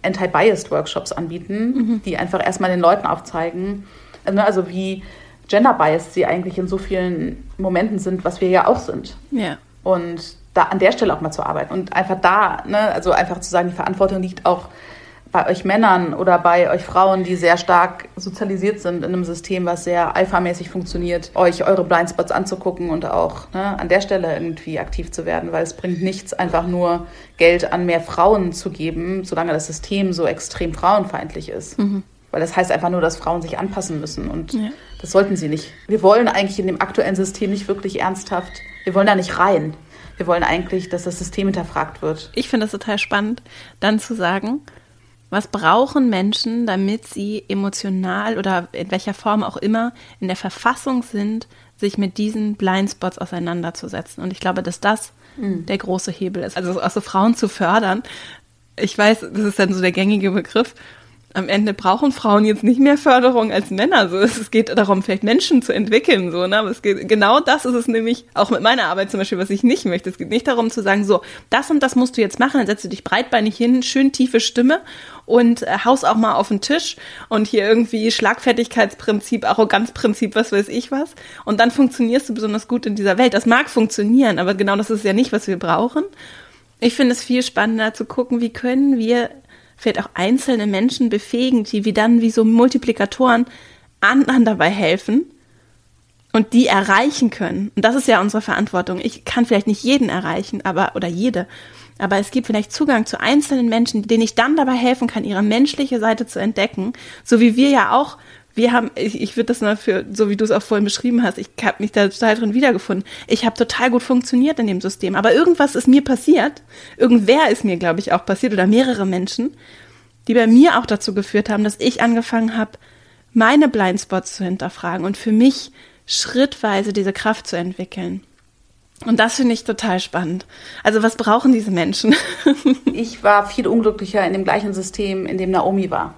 Anti-Biased Workshops anbieten, mhm. die einfach erstmal den Leuten aufzeigen, ne? also wie gender-biased sie eigentlich in so vielen Momenten sind, was wir ja auch sind. Ja. Und da an der Stelle auch mal zu arbeiten und einfach da, ne? also einfach zu sagen, die Verantwortung liegt auch bei euch Männern oder bei euch Frauen, die sehr stark sozialisiert sind in einem System, was sehr alphamäßig funktioniert, euch eure Blindspots anzugucken und auch ne, an der Stelle irgendwie aktiv zu werden, weil es bringt nichts, einfach nur Geld an mehr Frauen zu geben, solange das System so extrem frauenfeindlich ist. Mhm. Weil das heißt einfach nur, dass Frauen sich anpassen müssen und ja. das sollten sie nicht. Wir wollen eigentlich in dem aktuellen System nicht wirklich ernsthaft, wir wollen da nicht rein. Wir wollen eigentlich, dass das System hinterfragt wird. Ich finde es total spannend, dann zu sagen, was brauchen Menschen, damit sie emotional oder in welcher Form auch immer in der Verfassung sind, sich mit diesen Blindspots auseinanderzusetzen? Und ich glaube, dass das mhm. der große Hebel ist. Also auch so Frauen zu fördern. Ich weiß, das ist dann so der gängige Begriff am Ende brauchen Frauen jetzt nicht mehr Förderung als Männer. So, es geht darum, vielleicht Menschen zu entwickeln. So, ne? Aber es geht, genau das ist es nämlich auch mit meiner Arbeit zum Beispiel, was ich nicht möchte. Es geht nicht darum zu sagen, so, das und das musst du jetzt machen, dann setzt du dich breitbeinig hin, schön tiefe Stimme und äh, haus auch mal auf den Tisch und hier irgendwie Schlagfertigkeitsprinzip, Arroganzprinzip, was weiß ich was. Und dann funktionierst du besonders gut in dieser Welt. Das mag funktionieren, aber genau das ist ja nicht, was wir brauchen. Ich finde es viel spannender zu gucken, wie können wir vielleicht auch einzelne Menschen befähigen, die wie dann wie so Multiplikatoren anderen dabei helfen und die erreichen können. Und das ist ja unsere Verantwortung. Ich kann vielleicht nicht jeden erreichen, aber oder jede, aber es gibt vielleicht Zugang zu einzelnen Menschen, denen ich dann dabei helfen kann, ihre menschliche Seite zu entdecken, so wie wir ja auch wir haben, ich, ich würde das mal für, so wie du es auch vorhin beschrieben hast, ich habe mich da total drin wiedergefunden. Ich habe total gut funktioniert in dem System, aber irgendwas ist mir passiert. Irgendwer ist mir, glaube ich, auch passiert oder mehrere Menschen, die bei mir auch dazu geführt haben, dass ich angefangen habe, meine Blindspots zu hinterfragen und für mich schrittweise diese Kraft zu entwickeln. Und das finde ich total spannend. Also was brauchen diese Menschen? ich war viel unglücklicher in dem gleichen System, in dem Naomi war.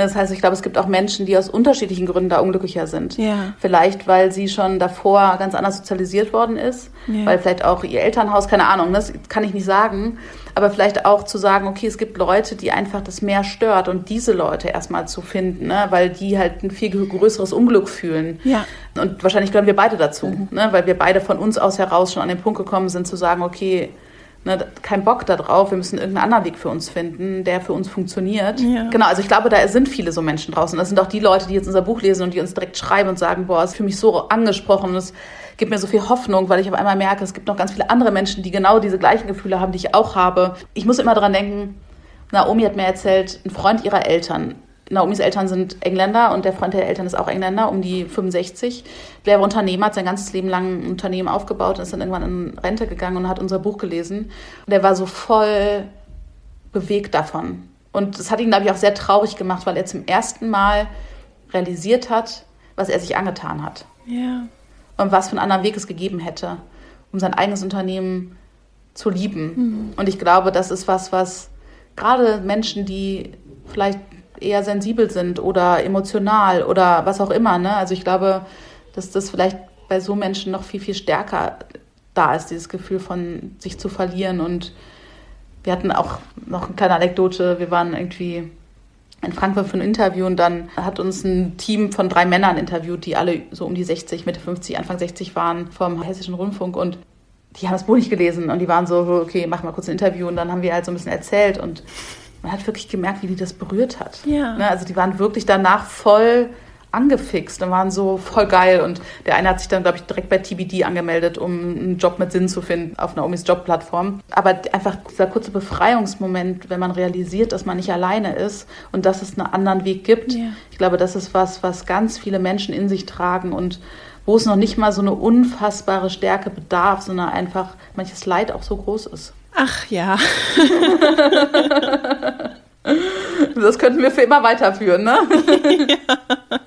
Ne, das heißt, ich glaube, es gibt auch Menschen, die aus unterschiedlichen Gründen da unglücklicher sind. Ja. Vielleicht, weil sie schon davor ganz anders sozialisiert worden ist, ja. weil vielleicht auch ihr Elternhaus, keine Ahnung, das kann ich nicht sagen. Aber vielleicht auch zu sagen, okay, es gibt Leute, die einfach das mehr stört und diese Leute erstmal zu finden, ne? weil die halt ein viel größeres Unglück fühlen. Ja. Und wahrscheinlich gehören wir beide dazu, mhm. ne? weil wir beide von uns aus heraus schon an den Punkt gekommen sind, zu sagen, okay, ne, kein Bock darauf, wir müssen irgendeinen anderen Weg für uns finden, der für uns funktioniert. Ja. Genau, also ich glaube, da sind viele so Menschen draußen. Das sind auch die Leute, die jetzt unser Buch lesen und die uns direkt schreiben und sagen, boah, es ist für mich so angesprochen, es gibt mir so viel Hoffnung, weil ich auf einmal merke, es gibt noch ganz viele andere Menschen, die genau diese gleichen Gefühle haben, die ich auch habe. Ich muss immer daran denken, Naomi hat mir erzählt, ein Freund ihrer Eltern Naomis Eltern sind Engländer und der Freund der Eltern ist auch Engländer, um die 65. Der war Unternehmer, hat sein ganzes Leben lang ein Unternehmen aufgebaut und ist dann irgendwann in Rente gegangen und hat unser Buch gelesen. Und der war so voll bewegt davon. Und das hat ihn, glaube ich, auch sehr traurig gemacht, weil er zum ersten Mal realisiert hat, was er sich angetan hat. Ja. Und was für einen anderen Weg es gegeben hätte, um sein eigenes Unternehmen zu lieben. Mhm. Und ich glaube, das ist was, was gerade Menschen, die vielleicht eher sensibel sind oder emotional oder was auch immer. Ne? Also ich glaube, dass das vielleicht bei so Menschen noch viel, viel stärker da ist, dieses Gefühl von sich zu verlieren. Und wir hatten auch noch eine kleine Anekdote. Wir waren irgendwie in Frankfurt für ein Interview und dann hat uns ein Team von drei Männern interviewt, die alle so um die 60, Mitte 50, Anfang 60 waren vom Hessischen Rundfunk und die haben das Buch nicht gelesen und die waren so, okay, mach mal kurz ein Interview und dann haben wir halt so ein bisschen erzählt und man hat wirklich gemerkt, wie die das berührt hat. Ja. Ne, also die waren wirklich danach voll angefixt und waren so voll geil. Und der eine hat sich dann, glaube ich, direkt bei TBD angemeldet, um einen Job mit Sinn zu finden auf Naomis Jobplattform. Aber einfach dieser kurze Befreiungsmoment, wenn man realisiert, dass man nicht alleine ist und dass es einen anderen Weg gibt. Ja. Ich glaube, das ist was, was ganz viele Menschen in sich tragen und wo es noch nicht mal so eine unfassbare Stärke bedarf, sondern einfach manches Leid auch so groß ist. Ach ja. das könnten wir für immer weiterführen, ne? ja.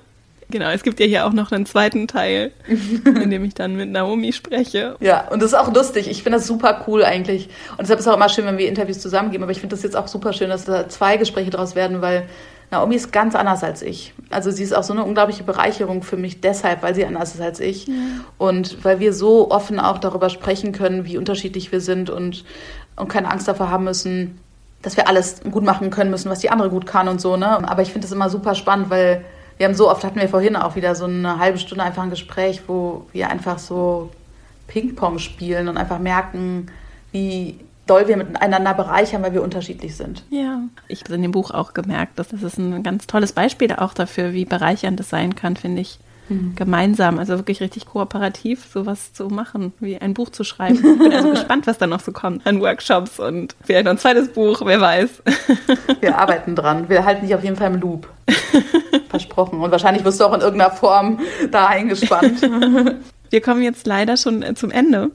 Genau, es gibt ja hier auch noch einen zweiten Teil, in dem ich dann mit Naomi spreche. Ja, und das ist auch lustig. Ich finde das super cool eigentlich. Und deshalb ist es auch immer schön, wenn wir Interviews zusammengeben. Aber ich finde das jetzt auch super schön, dass da zwei Gespräche draus werden, weil Naomi ist ganz anders als ich. Also sie ist auch so eine unglaubliche Bereicherung für mich deshalb, weil sie anders ist als ich. Ja. Und weil wir so offen auch darüber sprechen können, wie unterschiedlich wir sind und, und keine Angst davor haben müssen, dass wir alles gut machen können müssen, was die andere gut kann und so. Ne? Aber ich finde das immer super spannend, weil wir haben so oft, hatten wir vorhin auch wieder so eine halbe Stunde einfach ein Gespräch, wo wir einfach so Ping-Pong spielen und einfach merken, wie doll wir miteinander bereichern, weil wir unterschiedlich sind. Ja, ich habe in dem Buch auch gemerkt, dass das ist ein ganz tolles Beispiel auch dafür, wie bereichernd es sein kann, finde ich. Mhm. Gemeinsam, also wirklich richtig kooperativ, sowas zu machen, wie ein Buch zu schreiben. Ich bin also gespannt, was da noch so kommt an Workshops und vielleicht noch ein zweites Buch, wer weiß. Wir arbeiten dran. Wir halten dich auf jeden Fall im Loop. Versprochen. Und wahrscheinlich wirst du auch in irgendeiner Form da eingespannt. Wir kommen jetzt leider schon zum Ende.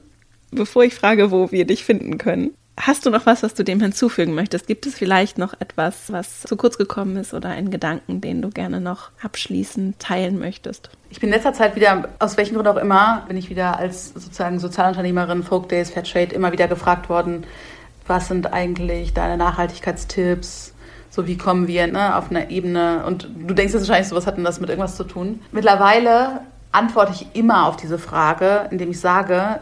Bevor ich frage, wo wir dich finden können, Hast du noch was, was du dem hinzufügen möchtest? Gibt es vielleicht noch etwas, was zu kurz gekommen ist oder einen Gedanken, den du gerne noch abschließend teilen möchtest? Ich bin in letzter Zeit wieder, aus welchem Grund auch immer, bin ich wieder als sozusagen Sozialunternehmerin, Folk Days, Fair Trade immer wieder gefragt worden, was sind eigentlich deine Nachhaltigkeitstipps? So wie kommen wir ne, auf einer Ebene? Und du denkst jetzt wahrscheinlich so, was hat denn das mit irgendwas zu tun? Mittlerweile antworte ich immer auf diese Frage, indem ich sage,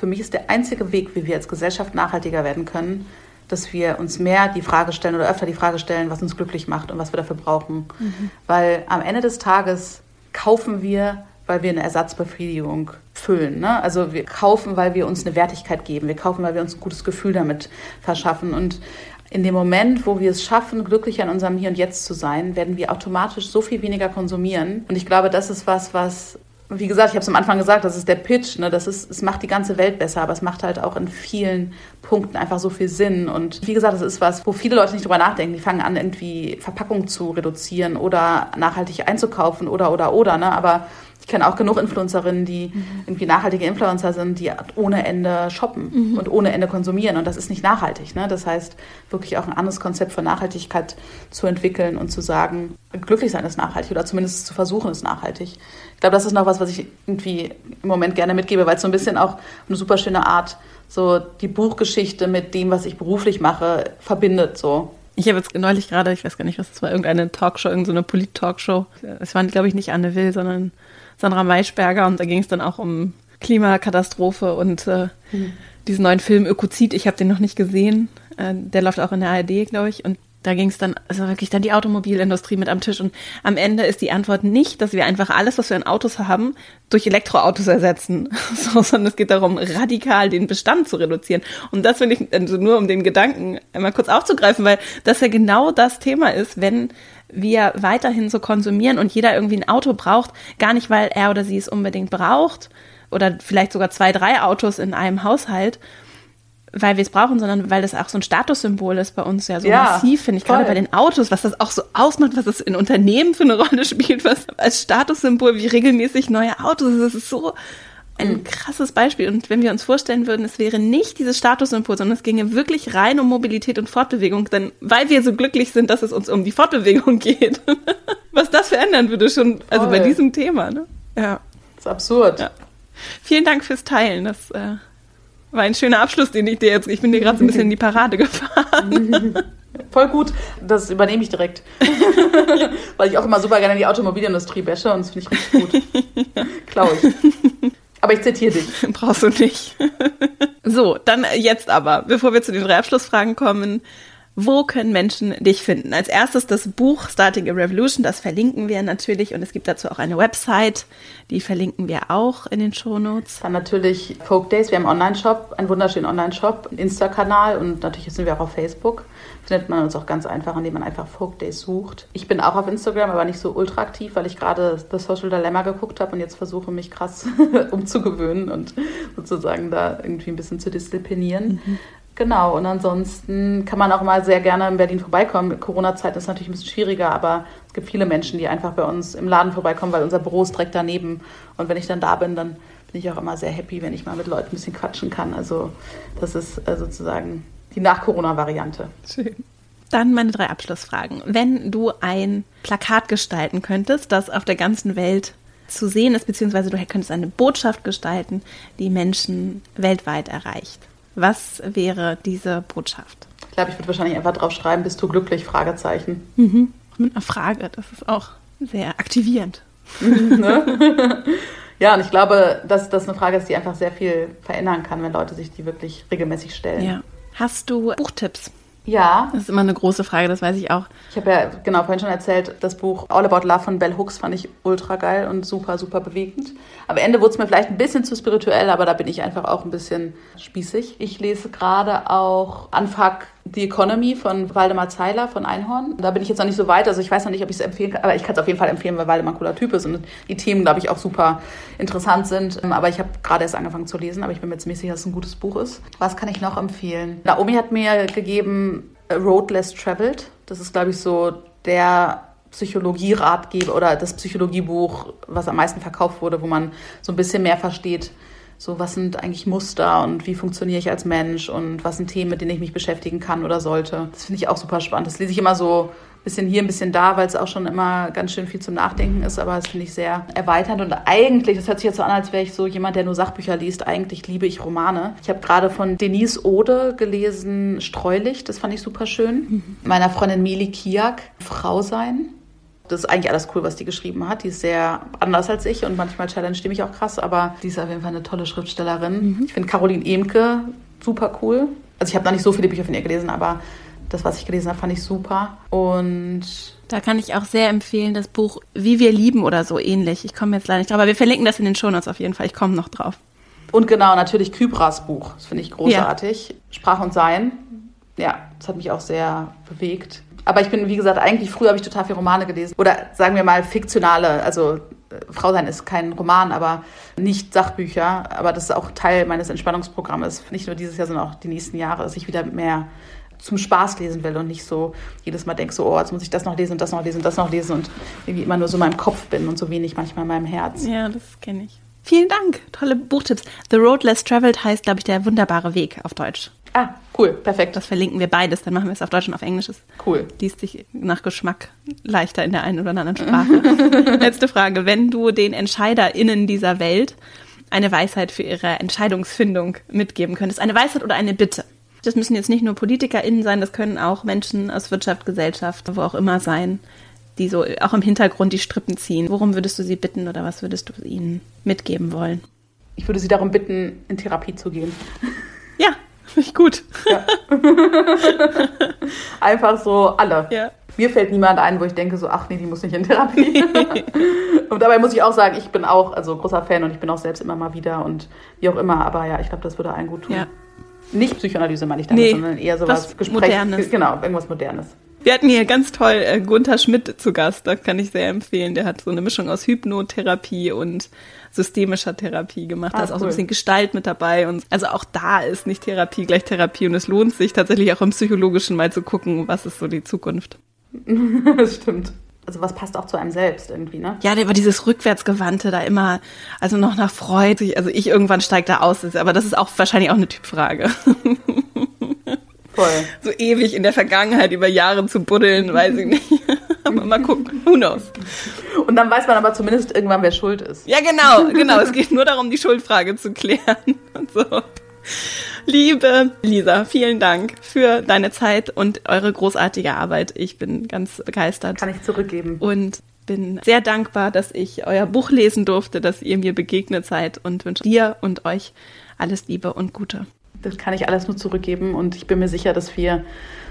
für mich ist der einzige Weg, wie wir als Gesellschaft nachhaltiger werden können, dass wir uns mehr die Frage stellen oder öfter die Frage stellen, was uns glücklich macht und was wir dafür brauchen. Mhm. Weil am Ende des Tages kaufen wir, weil wir eine Ersatzbefriedigung füllen. Ne? Also wir kaufen, weil wir uns eine Wertigkeit geben. Wir kaufen, weil wir uns ein gutes Gefühl damit verschaffen. Und in dem Moment, wo wir es schaffen, glücklicher in unserem Hier und Jetzt zu sein, werden wir automatisch so viel weniger konsumieren. Und ich glaube, das ist was, was wie gesagt, ich habe es am Anfang gesagt, das ist der Pitch, ne? das ist, es macht die ganze Welt besser, aber es macht halt auch in vielen Punkten einfach so viel Sinn. Und wie gesagt, das ist was, wo viele Leute nicht drüber nachdenken. Die fangen an, irgendwie Verpackung zu reduzieren oder nachhaltig einzukaufen oder oder oder. Ne? Aber kenne auch genug Influencerinnen, die mhm. irgendwie nachhaltige Influencer sind, die ohne Ende shoppen mhm. und ohne Ende konsumieren. Und das ist nicht nachhaltig. Ne? Das heißt, wirklich auch ein anderes Konzept von Nachhaltigkeit zu entwickeln und zu sagen, glücklich sein ist nachhaltig oder zumindest zu versuchen ist nachhaltig. Ich glaube, das ist noch was, was ich irgendwie im Moment gerne mitgebe, weil es so ein bisschen auch eine super schöne Art so die Buchgeschichte mit dem, was ich beruflich mache, verbindet so. Ich habe jetzt neulich gerade, ich weiß gar nicht, was es war, irgendeine Talkshow, irgendeine Polit-Talkshow. Es war, glaube ich, nicht Anne Will, sondern Sandra Maischberger und da ging es dann auch um Klimakatastrophe und äh, mhm. diesen neuen Film Ökozid. Ich habe den noch nicht gesehen. Äh, der läuft auch in der ARD, glaube ich. Und da ging es dann, also wirklich dann die Automobilindustrie mit am Tisch. Und am Ende ist die Antwort nicht, dass wir einfach alles, was wir in Autos haben, durch Elektroautos ersetzen, so, sondern es geht darum, radikal den Bestand zu reduzieren. Und das finde ich, also nur um den Gedanken einmal kurz aufzugreifen, weil das ja genau das Thema ist, wenn wir weiterhin so konsumieren und jeder irgendwie ein Auto braucht, gar nicht, weil er oder sie es unbedingt braucht oder vielleicht sogar zwei, drei Autos in einem Haushalt, weil wir es brauchen, sondern weil das auch so ein Statussymbol ist bei uns ja so ja, massiv, finde ich, gerade bei den Autos, was das auch so ausmacht, was das in Unternehmen für eine Rolle spielt, was als Statussymbol wie regelmäßig neue Autos, das ist so ein mhm. krasses Beispiel. Und wenn wir uns vorstellen würden, es wäre nicht dieses Statussymbol, sondern es ginge wirklich rein um Mobilität und Fortbewegung, dann, weil wir so glücklich sind, dass es uns um die Fortbewegung geht, was das verändern würde schon, also bei diesem Thema, ne? Ja. Das ist absurd. Ja. Vielen Dank fürs Teilen. Das äh, war ein schöner Abschluss, den ich dir jetzt. Ich bin dir gerade so ein bisschen in die Parade gefahren. Voll gut, das übernehme ich direkt. Weil ich auch immer super gerne die Automobilindustrie wäsche und das finde ich richtig gut. Klaue ich. Aber ich zitiere dich. Brauchst du nicht. so, dann jetzt aber, bevor wir zu den drei Abschlussfragen kommen, wo können Menschen dich finden? Als erstes das Buch Starting a Revolution, das verlinken wir natürlich und es gibt dazu auch eine Website, die verlinken wir auch in den Shownotes. Dann natürlich Folk Days, wir haben einen Online-Shop, einen wunderschönen Online-Shop, einen Insta-Kanal und natürlich sind wir auch auf Facebook. Findet man uns auch ganz einfach, indem man einfach Folk Days sucht. Ich bin auch auf Instagram, aber nicht so ultra aktiv, weil ich gerade The Social Dilemma geguckt habe und jetzt versuche, mich krass umzugewöhnen und sozusagen da irgendwie ein bisschen zu disziplinieren. Mhm. Genau, und ansonsten kann man auch mal sehr gerne in Berlin vorbeikommen. Corona-Zeit ist natürlich ein bisschen schwieriger, aber es gibt viele Menschen, die einfach bei uns im Laden vorbeikommen, weil unser Büro ist direkt daneben. Und wenn ich dann da bin, dann bin ich auch immer sehr happy, wenn ich mal mit Leuten ein bisschen quatschen kann. Also das ist äh, sozusagen die Nach-Corona-Variante. Schön. Dann meine drei Abschlussfragen. Wenn du ein Plakat gestalten könntest, das auf der ganzen Welt zu sehen ist, beziehungsweise du könntest eine Botschaft gestalten, die Menschen weltweit erreicht. Was wäre diese Botschaft? Ich glaube, ich würde wahrscheinlich einfach drauf schreiben, bist du glücklich? Fragezeichen. Mhm. Mit einer Frage, das ist auch sehr aktivierend. ne? ja, und ich glaube, dass das eine Frage ist, die einfach sehr viel verändern kann, wenn Leute sich die wirklich regelmäßig stellen. Ja. Hast du Buchtipps? Ja. Das ist immer eine große Frage, das weiß ich auch. Ich habe ja genau vorhin schon erzählt, das Buch All About Love von Bell Hooks fand ich ultra geil und super, super bewegend. Am Ende wurde es mir vielleicht ein bisschen zu spirituell, aber da bin ich einfach auch ein bisschen spießig. Ich lese gerade auch Unfuck The Economy von Waldemar Zeiler von Einhorn. Da bin ich jetzt noch nicht so weit, also ich weiß noch nicht, ob ich es empfehlen kann, aber ich kann es auf jeden Fall empfehlen, weil Waldemar ein cooler Typ ist und die Themen, glaube ich, auch super interessant sind. Aber ich habe gerade erst angefangen zu lesen, aber ich bin mir ziemlich sicher, dass es ein gutes Buch ist. Was kann ich noch empfehlen? Naomi hat mir gegeben Road Less Traveled. Das ist, glaube ich, so der Psychologie-Ratgeber oder das Psychologiebuch, was am meisten verkauft wurde, wo man so ein bisschen mehr versteht, so was sind eigentlich Muster und wie funktioniere ich als Mensch und was sind Themen, mit denen ich mich beschäftigen kann oder sollte. Das finde ich auch super spannend. Das lese ich immer so ein bisschen hier, ein bisschen da, weil es auch schon immer ganz schön viel zum Nachdenken ist, aber das finde ich sehr erweiternd und eigentlich, das hört sich jetzt so an, als wäre ich so jemand, der nur Sachbücher liest. Eigentlich liebe ich Romane. Ich habe gerade von Denise Ode gelesen Streulicht, das fand ich super schön. Mhm. Meiner Freundin Mili Kiak, Frau sein das ist eigentlich alles cool, was die geschrieben hat. Die ist sehr anders als ich und manchmal challenge die mich auch krass, aber die ist auf jeden Fall eine tolle Schriftstellerin. Mhm. Ich finde Caroline Emke super cool. Also ich habe noch nicht so viele Bücher von ihr gelesen, aber das, was ich gelesen habe, fand ich super. Und da kann ich auch sehr empfehlen, das Buch Wie wir lieben oder so ähnlich. Ich komme jetzt leider nicht drauf, aber wir verlinken das in den Shownotes auf jeden Fall. Ich komme noch drauf. Und genau, natürlich Kybras Buch. Das finde ich großartig. Ja. Sprach und Sein. Ja, das hat mich auch sehr bewegt. Aber ich bin, wie gesagt, eigentlich früher habe ich total viel Romane gelesen. Oder sagen wir mal fiktionale, also äh, Frau sein ist kein Roman, aber nicht Sachbücher. Aber das ist auch Teil meines Entspannungsprogramms. Nicht nur dieses Jahr, sondern auch die nächsten Jahre, dass ich wieder mehr zum Spaß lesen will und nicht so jedes Mal denke, so, oh, jetzt muss ich das noch lesen und das noch lesen und das noch lesen und irgendwie immer nur so in meinem Kopf bin und so wenig manchmal in meinem Herz. Ja, das kenne ich. Vielen Dank. Tolle Buchtipps. The Road Less Traveled heißt, glaube ich, der wunderbare Weg auf Deutsch. Ah, cool, perfekt. Das verlinken wir beides, dann machen wir es auf Deutsch und auf Englisch. Cool. liest sich nach Geschmack leichter in der einen oder anderen Sprache. Letzte Frage. Wenn du den EntscheiderInnen dieser Welt eine Weisheit für ihre Entscheidungsfindung mitgeben könntest, eine Weisheit oder eine Bitte? Das müssen jetzt nicht nur PolitikerInnen sein, das können auch Menschen aus Wirtschaft, Gesellschaft, wo auch immer sein, die so auch im Hintergrund die Strippen ziehen. Worum würdest du sie bitten oder was würdest du ihnen mitgeben wollen? Ich würde Sie darum bitten, in Therapie zu gehen. Finde ich gut. Ja. Einfach so alle. Ja. Mir fällt niemand ein, wo ich denke so, ach nee, die muss nicht in Therapie. und dabei muss ich auch sagen, ich bin auch also großer Fan und ich bin auch selbst immer mal wieder und wie auch immer. Aber ja, ich glaube, das würde allen gut tun. Ja. Nicht Psychoanalyse meine ich damit, Nee, sondern eher sowas was Gespräch. Modernes. Genau, irgendwas Modernes. Wir hatten hier ganz toll äh, Gunther Schmidt zu Gast, das kann ich sehr empfehlen. Der hat so eine Mischung aus Hypnotherapie und systemischer Therapie gemacht. Da Ah, ist auch so ein bisschen Gestalt mit dabei. Und also auch da ist nicht Therapie gleich Therapie. Und es lohnt sich tatsächlich auch im Psychologischen mal zu gucken, was ist so die Zukunft. das stimmt. Also was passt auch zu einem selbst irgendwie, ne? Ja, war dieses Rückwärtsgewandte da immer, also noch nach Freud. Also ich irgendwann steig da aus. Aber das ist auch wahrscheinlich auch eine Typfrage. Voll. So ewig in der Vergangenheit über Jahre zu buddeln, weiß ich nicht. Aber mal gucken. Who knows? Und dann weiß man aber zumindest irgendwann, wer schuld ist. Ja, genau, genau. Es geht nur darum, die Schuldfrage zu klären und so. Liebe Lisa, vielen Dank für deine Zeit und eure großartige Arbeit. Ich bin ganz begeistert Kann ich zurückgeben. und bin sehr dankbar, dass ich euer Buch lesen durfte, dass ihr mir begegnet seid und wünsche dir und euch alles Liebe und Gute. Das kann ich alles nur zurückgeben und ich bin mir sicher, dass wir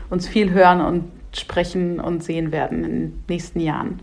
uns viel hören und sprechen und sehen werden in den nächsten Jahren.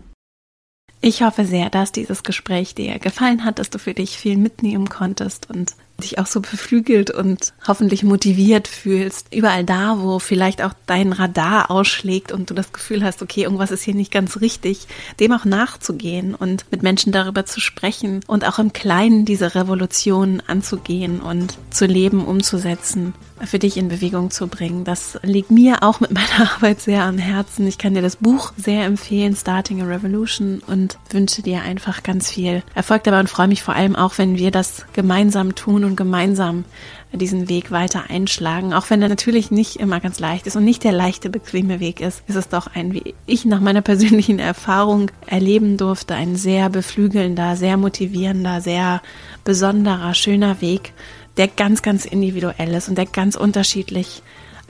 Ich hoffe sehr, dass dieses Gespräch dir gefallen hat, dass du für dich viel mitnehmen konntest und dich auch so beflügelt und hoffentlich motiviert fühlst. Überall da, wo vielleicht auch dein Radar ausschlägt und du das Gefühl hast, okay, irgendwas ist hier nicht ganz richtig, dem auch nachzugehen und mit Menschen darüber zu sprechen und auch im Kleinen diese Revolution anzugehen und zu leben, umzusetzen, für dich in Bewegung zu bringen. Das liegt mir auch mit meiner Arbeit sehr am Herzen. Ich kann dir das Buch sehr empfehlen, Starting a Revolution, und wünsche dir einfach ganz viel Erfolg dabei und freue mich vor allem auch, wenn wir das gemeinsam tun und gemeinsam diesen Weg weiter einschlagen. Auch wenn er natürlich nicht immer ganz leicht ist und nicht der leichte, bequeme Weg ist, ist es doch ein, wie ich nach meiner persönlichen Erfahrung erleben durfte, ein sehr beflügelnder, sehr motivierender, sehr besonderer, schöner Weg, der ganz, ganz individuell ist und der ganz unterschiedlich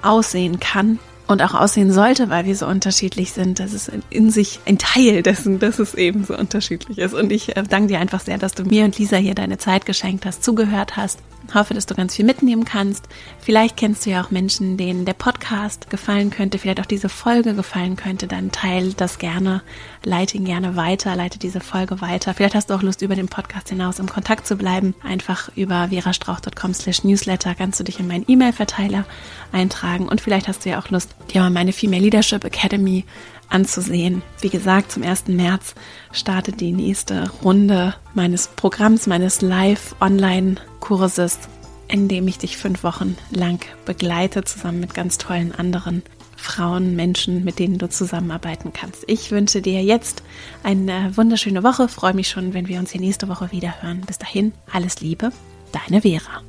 aussehen kann und auch aussehen sollte, weil wir so unterschiedlich sind. Das ist in sich ein Teil dessen, dass es eben so unterschiedlich ist. Und ich äh, danke dir einfach sehr, dass du mir und Lisa hier deine Zeit geschenkt hast, zugehört hast. Hoffe, dass du ganz viel mitnehmen kannst. Vielleicht kennst du ja auch Menschen, denen der Podcast gefallen könnte, vielleicht auch diese Folge gefallen könnte. Dann teile das gerne, leite ihn gerne weiter, leite diese Folge weiter. Vielleicht hast du auch Lust, über den Podcast hinaus im Kontakt zu bleiben. Einfach über verastrauch.com slash newsletter kannst du dich in meinen E-Mail-Verteiler eintragen. Und vielleicht hast du ja auch Lust, dir mal meine Female Leadership Academy anzusehen. Wie gesagt, zum 1. März startet die nächste Runde meines Programms, meines Live-Online-Kurses, in dem ich dich fünf Wochen lang begleite, zusammen mit ganz tollen anderen Frauen, Menschen, mit denen du zusammenarbeiten kannst. Ich wünsche dir jetzt eine wunderschöne Woche, freue mich schon, wenn wir uns hier nächste Woche wieder hören. Bis dahin, alles Liebe, deine Vera.